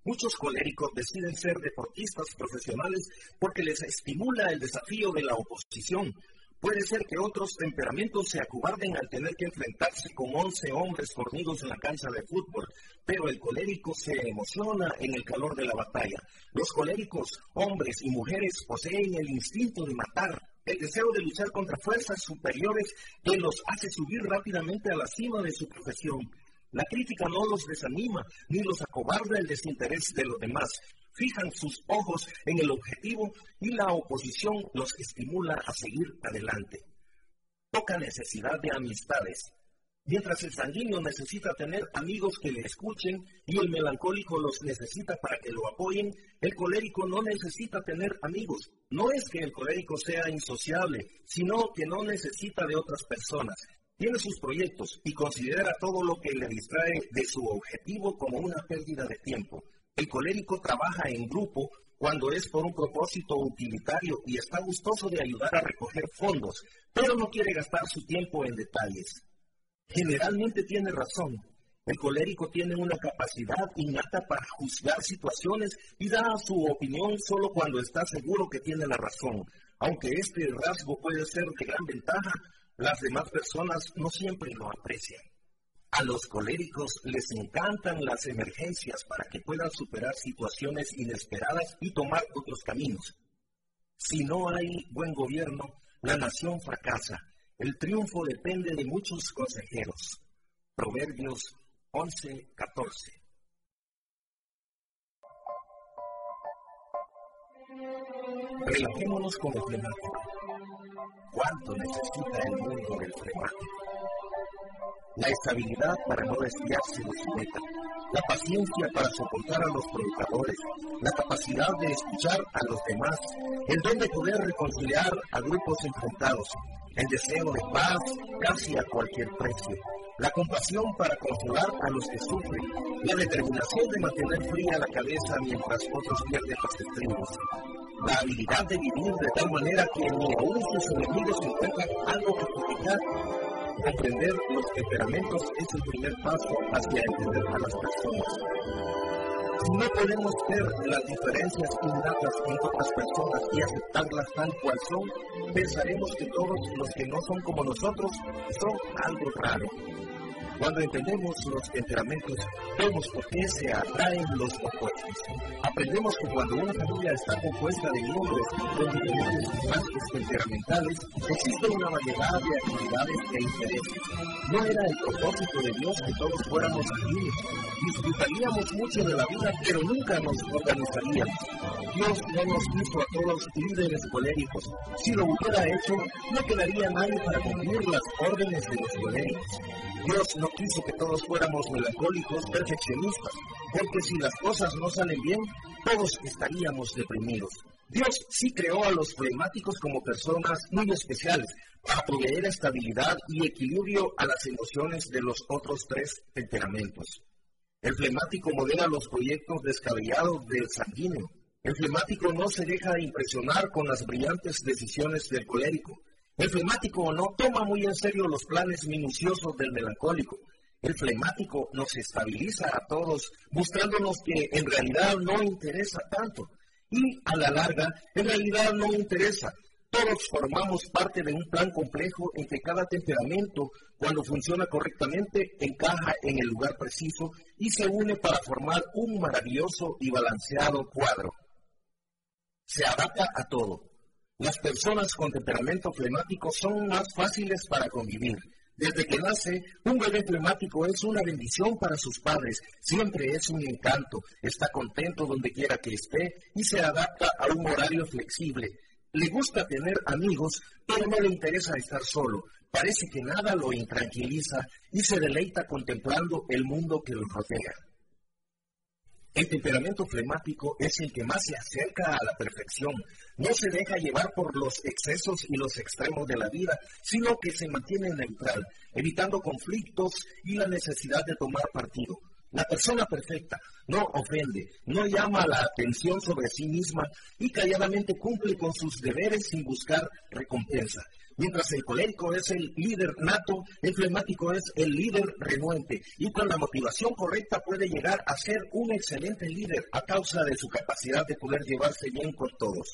Muchos coléricos deciden ser deportistas profesionales porque les estimula el desafío de la oposición, Puede ser que otros temperamentos se acobarden al tener que enfrentarse con 11 hombres fornidos en la cancha de fútbol, pero el colérico se emociona en el calor de la batalla. Los coléricos, hombres y mujeres, poseen el instinto de matar, el deseo de luchar contra fuerzas superiores que los hace subir rápidamente a la cima de su profesión. La crítica no los desanima ni los acobarda el desinterés de los demás fijan sus ojos en el objetivo y la oposición los estimula a seguir adelante. Poca necesidad de amistades. Mientras el sanguíneo necesita tener amigos que le escuchen y el melancólico los necesita para que lo apoyen, el colérico no necesita tener amigos. No es que el colérico sea insociable, sino que no necesita de otras personas. Tiene sus proyectos y considera todo lo que le distrae de su objetivo como una pérdida de tiempo. El colérico trabaja en grupo cuando es por un propósito utilitario y está gustoso de ayudar a recoger fondos, pero no quiere gastar su tiempo en detalles. Generalmente tiene razón. El colérico tiene una capacidad innata para juzgar situaciones y da su opinión solo cuando está seguro que tiene la razón. Aunque este rasgo puede ser de gran ventaja, las demás personas no siempre lo aprecian. A los coléricos les encantan las emergencias para que puedan superar situaciones inesperadas y tomar otros caminos. Si no hay buen gobierno, la nación fracasa. El triunfo depende de muchos consejeros. Proverbios 11, 14. Relajémonos con el flemático. ¿Cuánto necesita el mundo del flemático? La estabilidad para no desviarse de su meta, la paciencia para soportar a los provocadores, la capacidad de escuchar a los demás, el don de poder reconciliar a grupos enfrentados, el deseo de paz casi a cualquier precio, la compasión para consolar a los que sufren, la determinación de mantener fría la cabeza mientras otros pierden los estribos, la habilidad de vivir de tal manera que ni aún sus enemigos encuentran algo que criticar. Comprender los temperamentos es el primer paso hacia entender a las personas. Si no podemos ver las diferencias innatas entre otras personas y aceptarlas tal cual son, pensaremos que todos los que no son como nosotros son algo raro. Cuando entendemos los temperamentos, vemos por qué se atraen los opuestos. Aprendemos que cuando una familia está compuesta de miembros con diferentes rasgos temperamentales, existe una variedad de actividades e intereses. No era el propósito de Dios que todos fuéramos amigos. Disfrutaríamos mucho de la vida, pero nunca nos organizaríamos. Dios no nos hizo a todos líderes coléricos. Si lo hubiera hecho, no quedaría nadie para cumplir las órdenes de los coléricos. Dios no quiso que todos fuéramos melancólicos, perfeccionistas, porque si las cosas no salen bien, todos estaríamos deprimidos. Dios sí creó a los flemáticos como personas muy especiales para proveer estabilidad y equilibrio a las emociones de los otros tres temperamentos. El flemático modela los proyectos descabellados del sanguíneo. El flemático no se deja impresionar con las brillantes decisiones del colérico. El flemático no toma muy en serio los planes minuciosos del melancólico. El flemático nos estabiliza a todos, mostrándonos que en realidad no interesa tanto. Y a la larga, en realidad no interesa. Todos formamos parte de un plan complejo en que cada temperamento, cuando funciona correctamente, encaja en el lugar preciso y se une para formar un maravilloso y balanceado cuadro. Se adapta a todo, las personas con temperamento flemático son más fáciles para convivir. Desde que nace, un bebé flemático es una bendición para sus padres, siempre es un encanto, está contento donde quiera que esté y se adapta a un horario flexible. Le gusta tener amigos, pero no le interesa estar solo. Parece que nada lo intranquiliza y se deleita contemplando el mundo que lo rodea. El temperamento flemático es el que más se acerca a la perfección. No se deja llevar por los excesos y los extremos de la vida, sino que se mantiene neutral, evitando conflictos y la necesidad de tomar partido. La persona perfecta no ofende, no llama la atención sobre sí misma y calladamente cumple con sus deberes sin buscar recompensa. Mientras el colérico es el líder nato, el flemático es el líder renuente y con la motivación correcta puede llegar a ser un excelente líder a causa de su capacidad de poder llevarse bien con todos.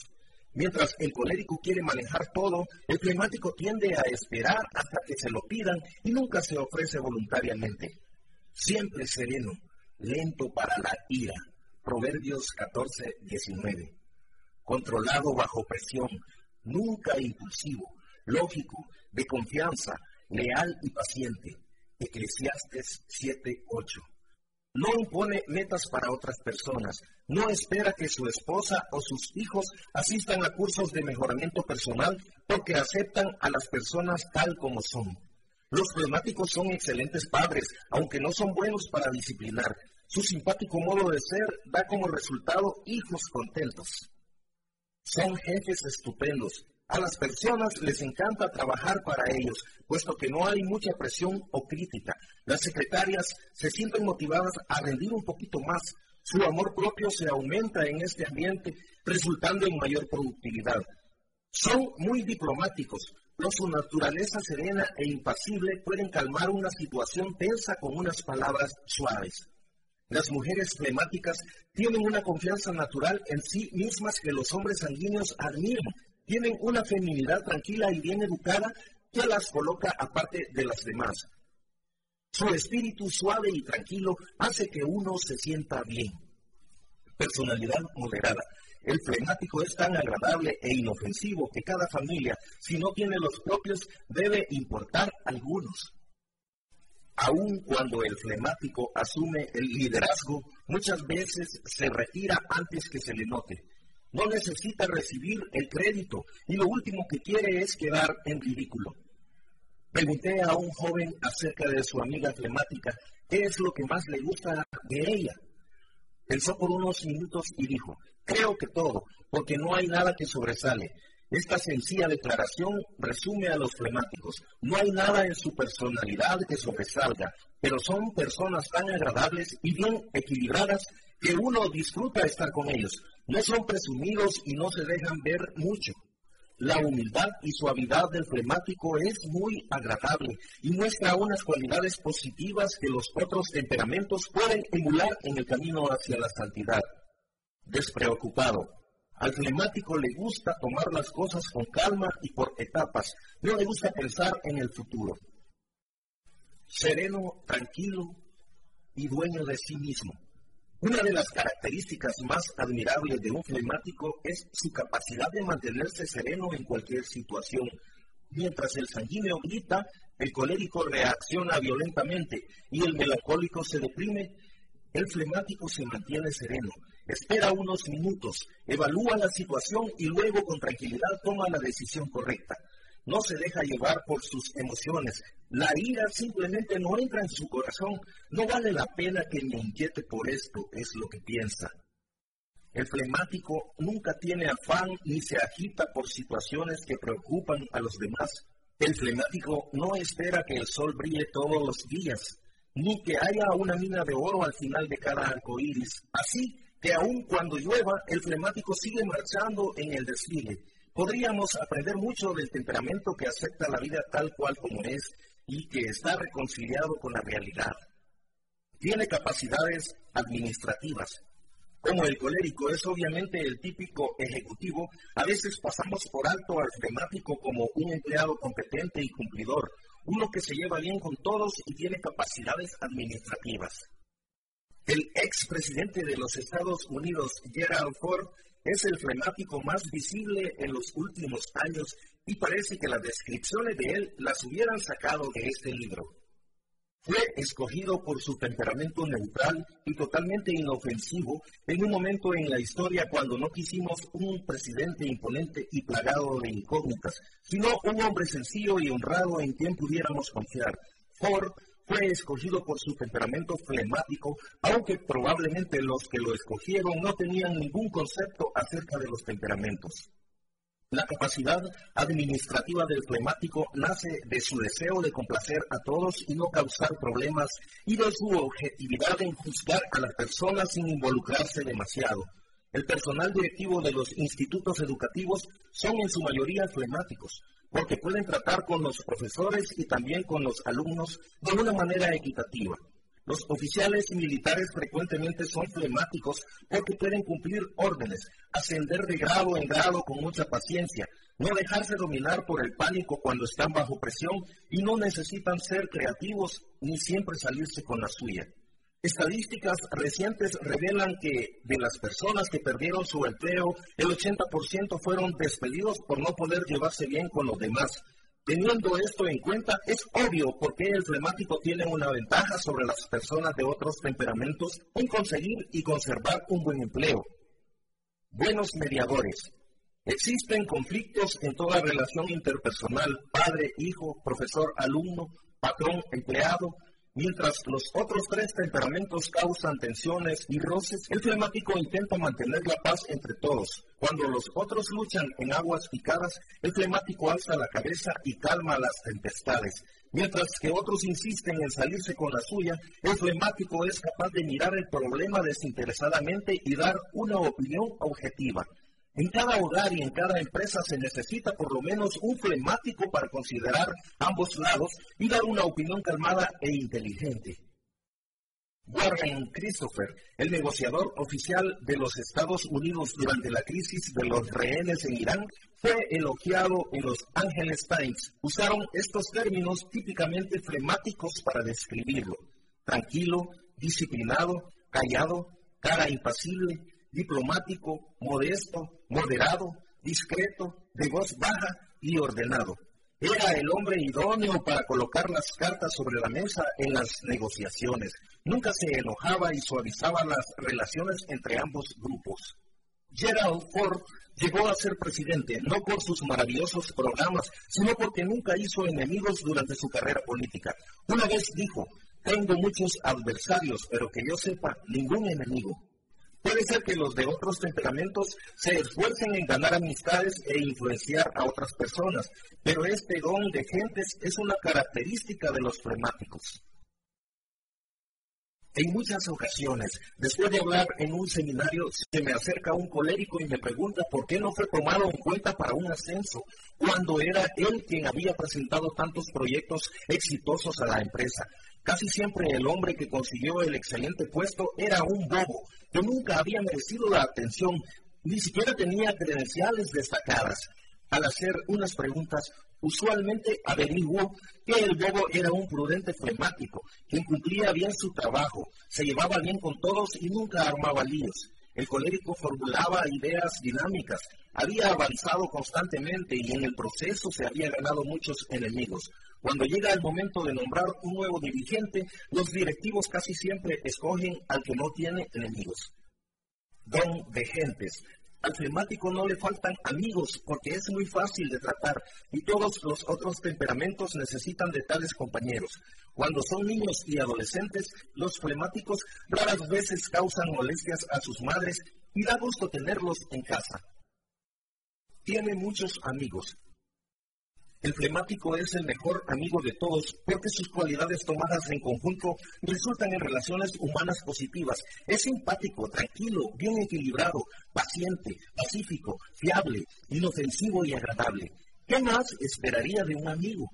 Mientras el colérico quiere manejar todo, el flemático tiende a esperar hasta que se lo pidan y nunca se ofrece voluntariamente. Siempre sereno, lento para la ira. Proverbios 14, 19. Controlado bajo presión, nunca impulsivo lógico, de confianza, leal y paciente. Eclesiastes 7:8. No impone metas para otras personas. No espera que su esposa o sus hijos asistan a cursos de mejoramiento personal porque aceptan a las personas tal como son. Los flemáticos son excelentes padres, aunque no son buenos para disciplinar. Su simpático modo de ser da como resultado hijos contentos. Son jefes estupendos, A las personas les encanta trabajar para ellos, puesto que no hay mucha presión o crítica. Las secretarias se sienten motivadas a rendir un poquito más. Su amor propio se aumenta en este ambiente, resultando en mayor productividad. Son muy diplomáticos, pero su naturaleza serena e impasible pueden calmar una situación tensa con unas palabras suaves. Las mujeres flemáticas tienen una confianza natural en sí mismas que los hombres sanguíneos admiran tienen una feminidad tranquila y bien educada que las coloca aparte de las demás. Su espíritu suave y tranquilo hace que uno se sienta bien. Personalidad moderada. El flemático es tan agradable e inofensivo que cada familia, si no tiene los propios, debe importar algunos. Aun cuando el flemático asume el liderazgo, muchas veces se retira antes que se le note no necesita recibir el crédito y lo último que quiere es quedar en ridículo. Pregunté a un joven acerca de su amiga flemática qué es lo que más le gusta de ella. Pensó por unos minutos y dijo, creo que todo, porque no hay nada que sobresale. Esta sencilla declaración resume a los flemáticos. No hay nada en su personalidad que sobresalga, pero son personas tan agradables y bien equilibradas que uno disfruta estar con ellos. No son presumidos y no se dejan ver mucho. La humildad y suavidad del flemático es muy agradable y muestra unas cualidades positivas que los otros temperamentos pueden emular en el camino hacia la santidad. Despreocupado. Al flemático le gusta tomar las cosas con calma y por etapas. No le gusta pensar en el futuro. Sereno, tranquilo y dueño de sí mismo. Una de las características más admirables de un flemático es su capacidad de mantenerse sereno en cualquier situación. Mientras el sanguíneo grita, el colérico reacciona violentamente y el melancólico se deprime, el flemático se mantiene sereno, espera unos minutos, evalúa la situación y luego con tranquilidad toma la decisión correcta no se deja llevar por sus emociones. La ira simplemente no entra en su corazón. No vale la pena que me inquiete por esto, es lo que piensa. El flemático nunca tiene afán ni se agita por situaciones que preocupan a los demás. El flemático no espera que el sol brille todos los días, ni que haya una mina de oro al final de cada arco iris. Así que aun cuando llueva, el flemático sigue marchando en el desfile podríamos aprender mucho del temperamento que acepta la vida tal cual como es y que está reconciliado con la realidad. Tiene capacidades administrativas. Como el colérico es obviamente el típico ejecutivo, a veces pasamos por alto al temático como un empleado competente y cumplidor, uno que se lleva bien con todos y tiene capacidades administrativas. El expresidente de los Estados Unidos, Gerald Ford, es el flemático más visible en los últimos años y parece que las descripciones de él las hubieran sacado de este libro. Fue escogido por su temperamento neutral y totalmente inofensivo en un momento en la historia cuando no quisimos un presidente imponente y plagado de incógnitas, sino un hombre sencillo y honrado en quien pudiéramos confiar. Ford fue escogido por su temperamento flemático, aunque probablemente los que lo escogieron no tenían ningún concepto acerca de los temperamentos. La capacidad administrativa del flemático nace de su deseo de complacer a todos y no causar problemas y de su objetividad en juzgar a las personas sin involucrarse demasiado. El personal directivo de los institutos educativos son en su mayoría flemáticos, porque pueden tratar con los profesores y también con los alumnos de una manera equitativa. Los oficiales y militares frecuentemente son flemáticos porque pueden cumplir órdenes, ascender de grado en grado con mucha paciencia, no dejarse dominar por el pánico cuando están bajo presión y no necesitan ser creativos ni siempre salirse con la suya. Estadísticas recientes revelan que de las personas que perdieron su empleo, el 80% fueron despedidos por no poder llevarse bien con los demás. Teniendo esto en cuenta, es obvio por qué el flemático tiene una ventaja sobre las personas de otros temperamentos en conseguir y conservar un buen empleo. Buenos mediadores. Existen conflictos en toda relación interpersonal, padre, hijo, profesor, alumno, patrón, empleado, Mientras los otros tres temperamentos causan tensiones y roces, el flemático intenta mantener la paz entre todos. Cuando los otros luchan en aguas picadas, el flemático alza la cabeza y calma las tempestades. Mientras que otros insisten en salirse con la suya, el flemático es capaz de mirar el problema desinteresadamente y dar una opinión objetiva. En cada hogar y en cada empresa se necesita por lo menos un flemático para considerar ambos lados y dar una opinión calmada e inteligente. Warren Christopher, el negociador oficial de los Estados Unidos durante la crisis de los rehenes en Irán, fue elogiado en los Angeles Times. Usaron estos términos típicamente flemáticos para describirlo. Tranquilo, disciplinado, callado, cara impasible, diplomático, modesto, moderado, discreto, de voz baja y ordenado. Era el hombre idóneo para colocar las cartas sobre la mesa en las negociaciones. Nunca se enojaba y suavizaba las relaciones entre ambos grupos. Gerald Ford llegó a ser presidente no por sus maravillosos programas, sino porque nunca hizo enemigos durante su carrera política. Una vez dijo, tengo muchos adversarios, pero que yo sepa, ningún enemigo. Puede ser que los de otros temperamentos se esfuercen en ganar amistades e influenciar a otras personas, pero este don de gentes es una característica de los flemáticos. En muchas ocasiones, después de hablar en un seminario, se me acerca un colérico y me pregunta por qué no fue tomado en cuenta para un ascenso, cuando era él quien había presentado tantos proyectos exitosos a la empresa. Casi siempre el hombre que consiguió el excelente puesto era un bobo, que nunca había merecido la atención, ni siquiera tenía credenciales destacadas. Al hacer unas preguntas, usualmente averiguó que el bobo era un prudente flemático, que cumplía bien su trabajo, se llevaba bien con todos y nunca armaba líos. El colérico formulaba ideas dinámicas, había avanzado constantemente y en el proceso se había ganado muchos enemigos. Cuando llega el momento de nombrar un nuevo dirigente, los directivos casi siempre escogen al que no tiene enemigos. Don de gentes. Al flemático no le faltan amigos porque es muy fácil de tratar y todos los otros temperamentos necesitan de tales compañeros. Cuando son niños y adolescentes, los flemáticos raras veces causan molestias a sus madres y da gusto tenerlos en casa. Tiene muchos amigos. El flemático es el mejor amigo de todos porque sus cualidades tomadas en conjunto resultan en relaciones humanas positivas. Es simpático, tranquilo, bien equilibrado, paciente, pacífico, fiable, inofensivo y agradable. ¿Qué más esperaría de un amigo?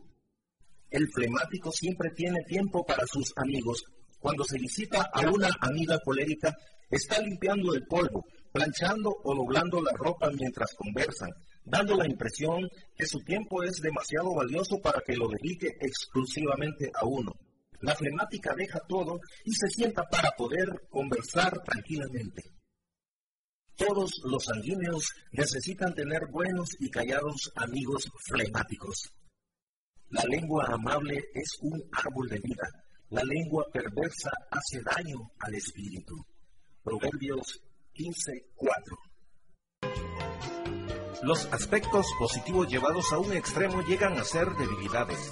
El flemático siempre tiene tiempo para sus amigos. Cuando se visita a una amiga colérica, está limpiando el polvo, planchando o doblando la ropa mientras conversan, dando la impresión que su tiempo es demasiado valioso para que lo dedique exclusivamente a uno. La flemática deja todo y se sienta para poder conversar tranquilamente. Todos los sanguíneos necesitan tener buenos y callados amigos flemáticos. La lengua amable es un árbol de vida. La lengua perversa hace daño al espíritu. Proverbios 15:4.
Los aspectos positivos llevados a un extremo llegan a ser debilidades.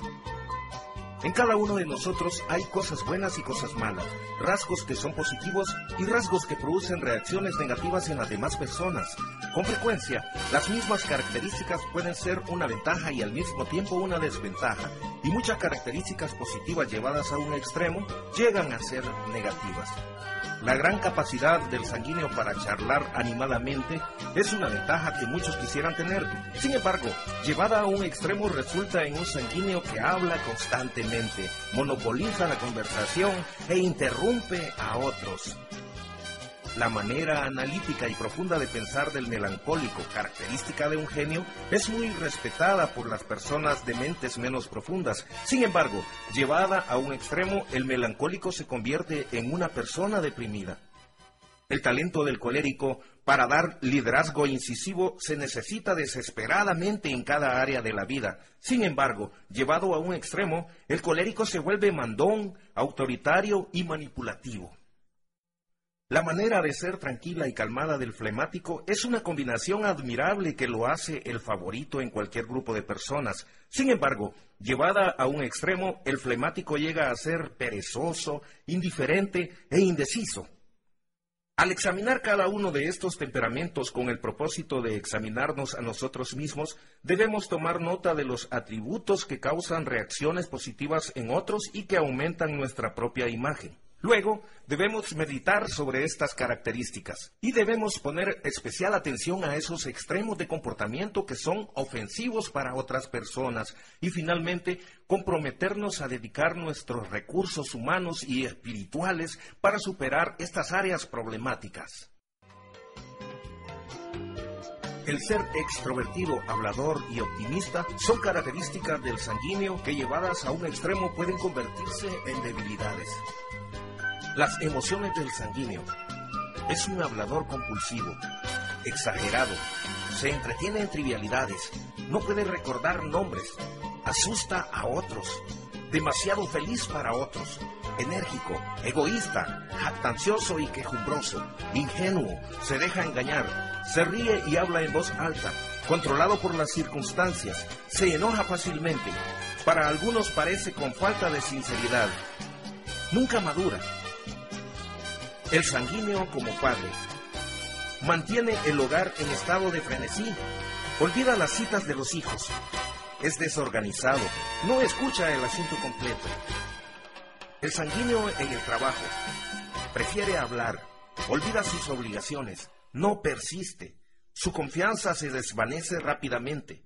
En cada uno de nosotros hay cosas buenas y cosas malas, rasgos que son positivos y rasgos que producen reacciones negativas en las demás personas. Con frecuencia, las mismas características pueden ser una ventaja y al mismo tiempo una desventaja, y muchas características positivas llevadas a un extremo llegan a ser negativas. La gran capacidad del sanguíneo para charlar animadamente es una ventaja que muchos quisieran tener. Sin embargo, llevada a un extremo resulta en un sanguíneo que habla constantemente, monopoliza la conversación e interrumpe a otros. La manera analítica y profunda de pensar del melancólico, característica de un genio, es muy respetada por las personas de mentes menos profundas. Sin embargo, llevada a un extremo, el melancólico se convierte en una persona deprimida. El talento del colérico para dar liderazgo incisivo se necesita desesperadamente en cada área de la vida. Sin embargo, llevado a un extremo, el colérico se vuelve mandón, autoritario y manipulativo.
La manera de ser tranquila y calmada del flemático es una combinación admirable que lo hace el favorito en cualquier grupo de personas. Sin embargo, llevada a un extremo, el flemático llega a ser perezoso, indiferente e indeciso. Al examinar cada uno de estos temperamentos con el propósito de examinarnos a nosotros mismos, debemos tomar nota de los atributos que causan reacciones positivas en otros y que aumentan nuestra propia imagen. Luego, debemos meditar sobre estas características y debemos poner especial atención a esos extremos de comportamiento que son ofensivos para otras personas y finalmente comprometernos a dedicar nuestros recursos humanos y espirituales para superar estas áreas problemáticas. El ser extrovertido, hablador y optimista son características del sanguíneo que llevadas a un extremo pueden convertirse en debilidades. Las emociones del sanguíneo. Es un hablador compulsivo, exagerado, se entretiene en trivialidades, no puede recordar nombres, asusta a otros, demasiado feliz para otros, enérgico, egoísta, jactancioso y quejumbroso, ingenuo, se deja engañar, se ríe y habla en voz alta, controlado por las circunstancias, se enoja fácilmente, para algunos parece con falta de sinceridad, nunca madura, el sanguíneo como padre. Mantiene el hogar en estado de frenesí. Olvida las citas de los hijos. Es desorganizado. No escucha el asunto completo. El sanguíneo en el trabajo. Prefiere hablar. Olvida sus obligaciones. No persiste. Su confianza se desvanece rápidamente.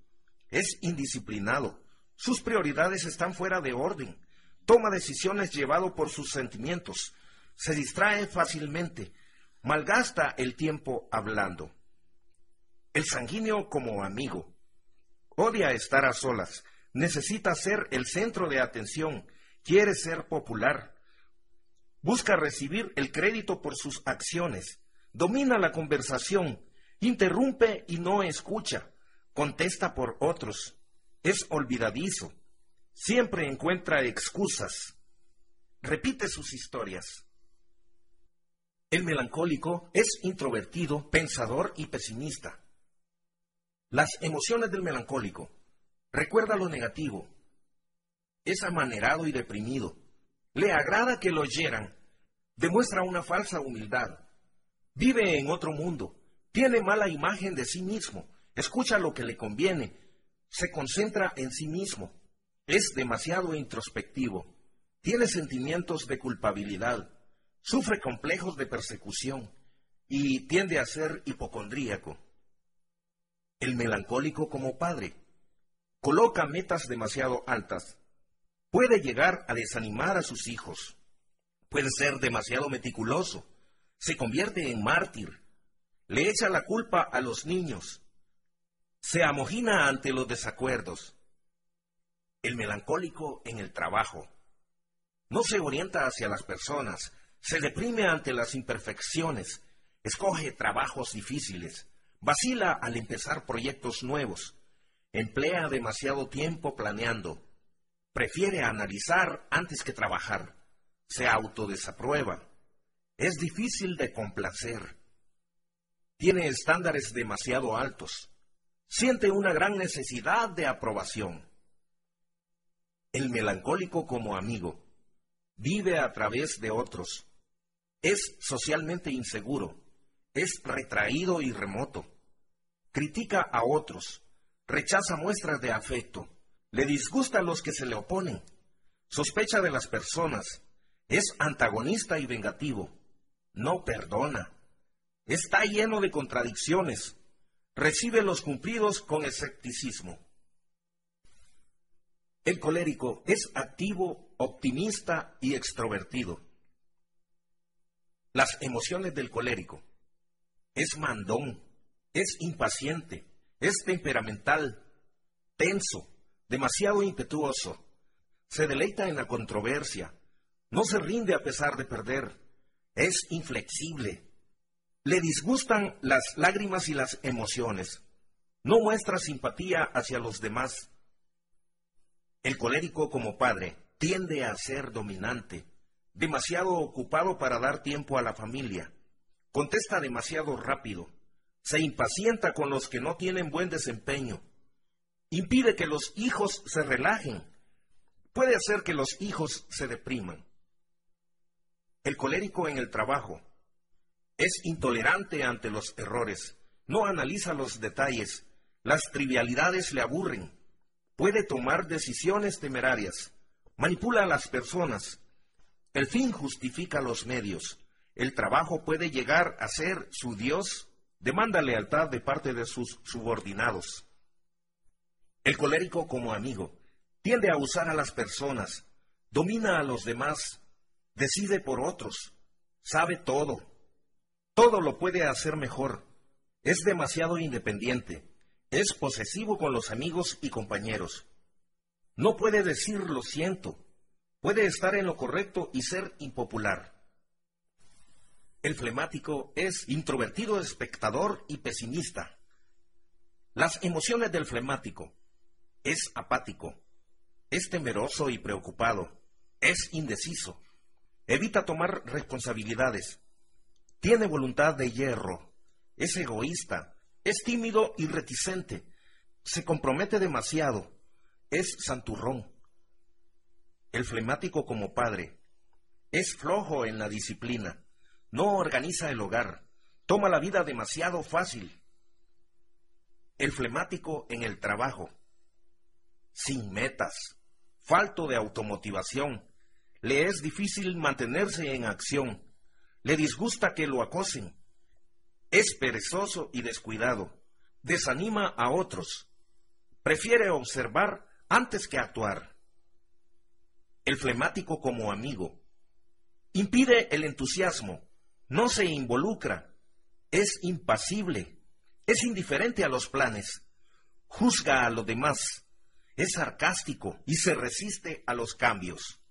Es indisciplinado. Sus prioridades están fuera de orden. Toma decisiones llevado por sus sentimientos se distrae fácilmente, malgasta el tiempo hablando. El sanguíneo como amigo. Odia estar a solas, necesita ser el centro de atención, quiere ser popular, busca recibir el crédito por sus acciones, domina la conversación, interrumpe y no escucha, contesta por otros, es olvidadizo, siempre encuentra excusas, repite sus historias. El melancólico es introvertido, pensador y pesimista. Las emociones del melancólico. Recuerda lo negativo. Es amanerado y deprimido. Le agrada que lo oyeran. Demuestra una falsa humildad. Vive en otro mundo. Tiene mala imagen de sí mismo. Escucha lo que le conviene. Se concentra en sí mismo. Es demasiado introspectivo. Tiene sentimientos de culpabilidad sufre complejos de persecución y tiende a ser hipocondríaco. El melancólico como padre coloca metas demasiado altas. Puede llegar a desanimar a sus hijos. Puede ser demasiado meticuloso. Se convierte en mártir. Le echa la culpa a los niños. Se amojina ante los desacuerdos. El melancólico en el trabajo. No se orienta hacia las personas, se deprime ante las imperfecciones, escoge trabajos difíciles, vacila al empezar proyectos nuevos, emplea demasiado tiempo planeando, prefiere analizar antes que trabajar, se autodesaprueba, es difícil de complacer, tiene estándares demasiado altos, siente una gran necesidad de aprobación. El melancólico como amigo vive a través de otros, es socialmente inseguro, es retraído y remoto, critica a otros, rechaza muestras de afecto, le disgusta a los que se le oponen, sospecha de las personas, es antagonista y vengativo, no perdona, está lleno de contradicciones, recibe los cumplidos con escepticismo. El colérico es activo, optimista y extrovertido las emociones del colérico. Es mandón, es impaciente, es temperamental, tenso, demasiado impetuoso, se deleita en la controversia, no se rinde a pesar de perder, es inflexible, le disgustan las lágrimas y las emociones, no muestra simpatía hacia los demás. El colérico como padre tiende a ser dominante, demasiado ocupado para dar tiempo a la familia, Contesta demasiado rápido. Se impacienta con los que no tienen buen desempeño. Impide que los hijos se relajen. Puede hacer que los hijos se depriman. El colérico en el trabajo es intolerante ante los errores. No analiza los detalles. Las trivialidades le aburren. Puede tomar decisiones temerarias. Manipula a las personas. El fin justifica los medios. El trabajo puede llegar a ser su Dios. Demanda lealtad de parte de sus subordinados. El colérico como amigo tiende a usar a las personas, domina a los demás, decide por otros, sabe todo, todo lo puede hacer mejor, es demasiado independiente, es posesivo con los amigos y compañeros. No puede decir lo siento, puede estar en lo correcto y ser impopular. El flemático es introvertido, espectador y pesimista. Las emociones del flemático es apático, es temeroso y preocupado, es indeciso, evita tomar responsabilidades, tiene voluntad de hierro, es egoísta, es tímido y reticente, se compromete demasiado, es santurrón. El flemático como padre es flojo en la disciplina, no organiza el hogar, toma la vida demasiado fácil. El flemático en el trabajo, sin metas, falto de automotivación, le es difícil mantenerse en acción, le disgusta que lo acosen, es perezoso y descuidado, desanima a otros, prefiere observar antes que actuar. El flemático como amigo impide el entusiasmo, no se involucra, es impasible, es indiferente a los planes, juzga a los demás, es sarcástico y se resiste a los cambios.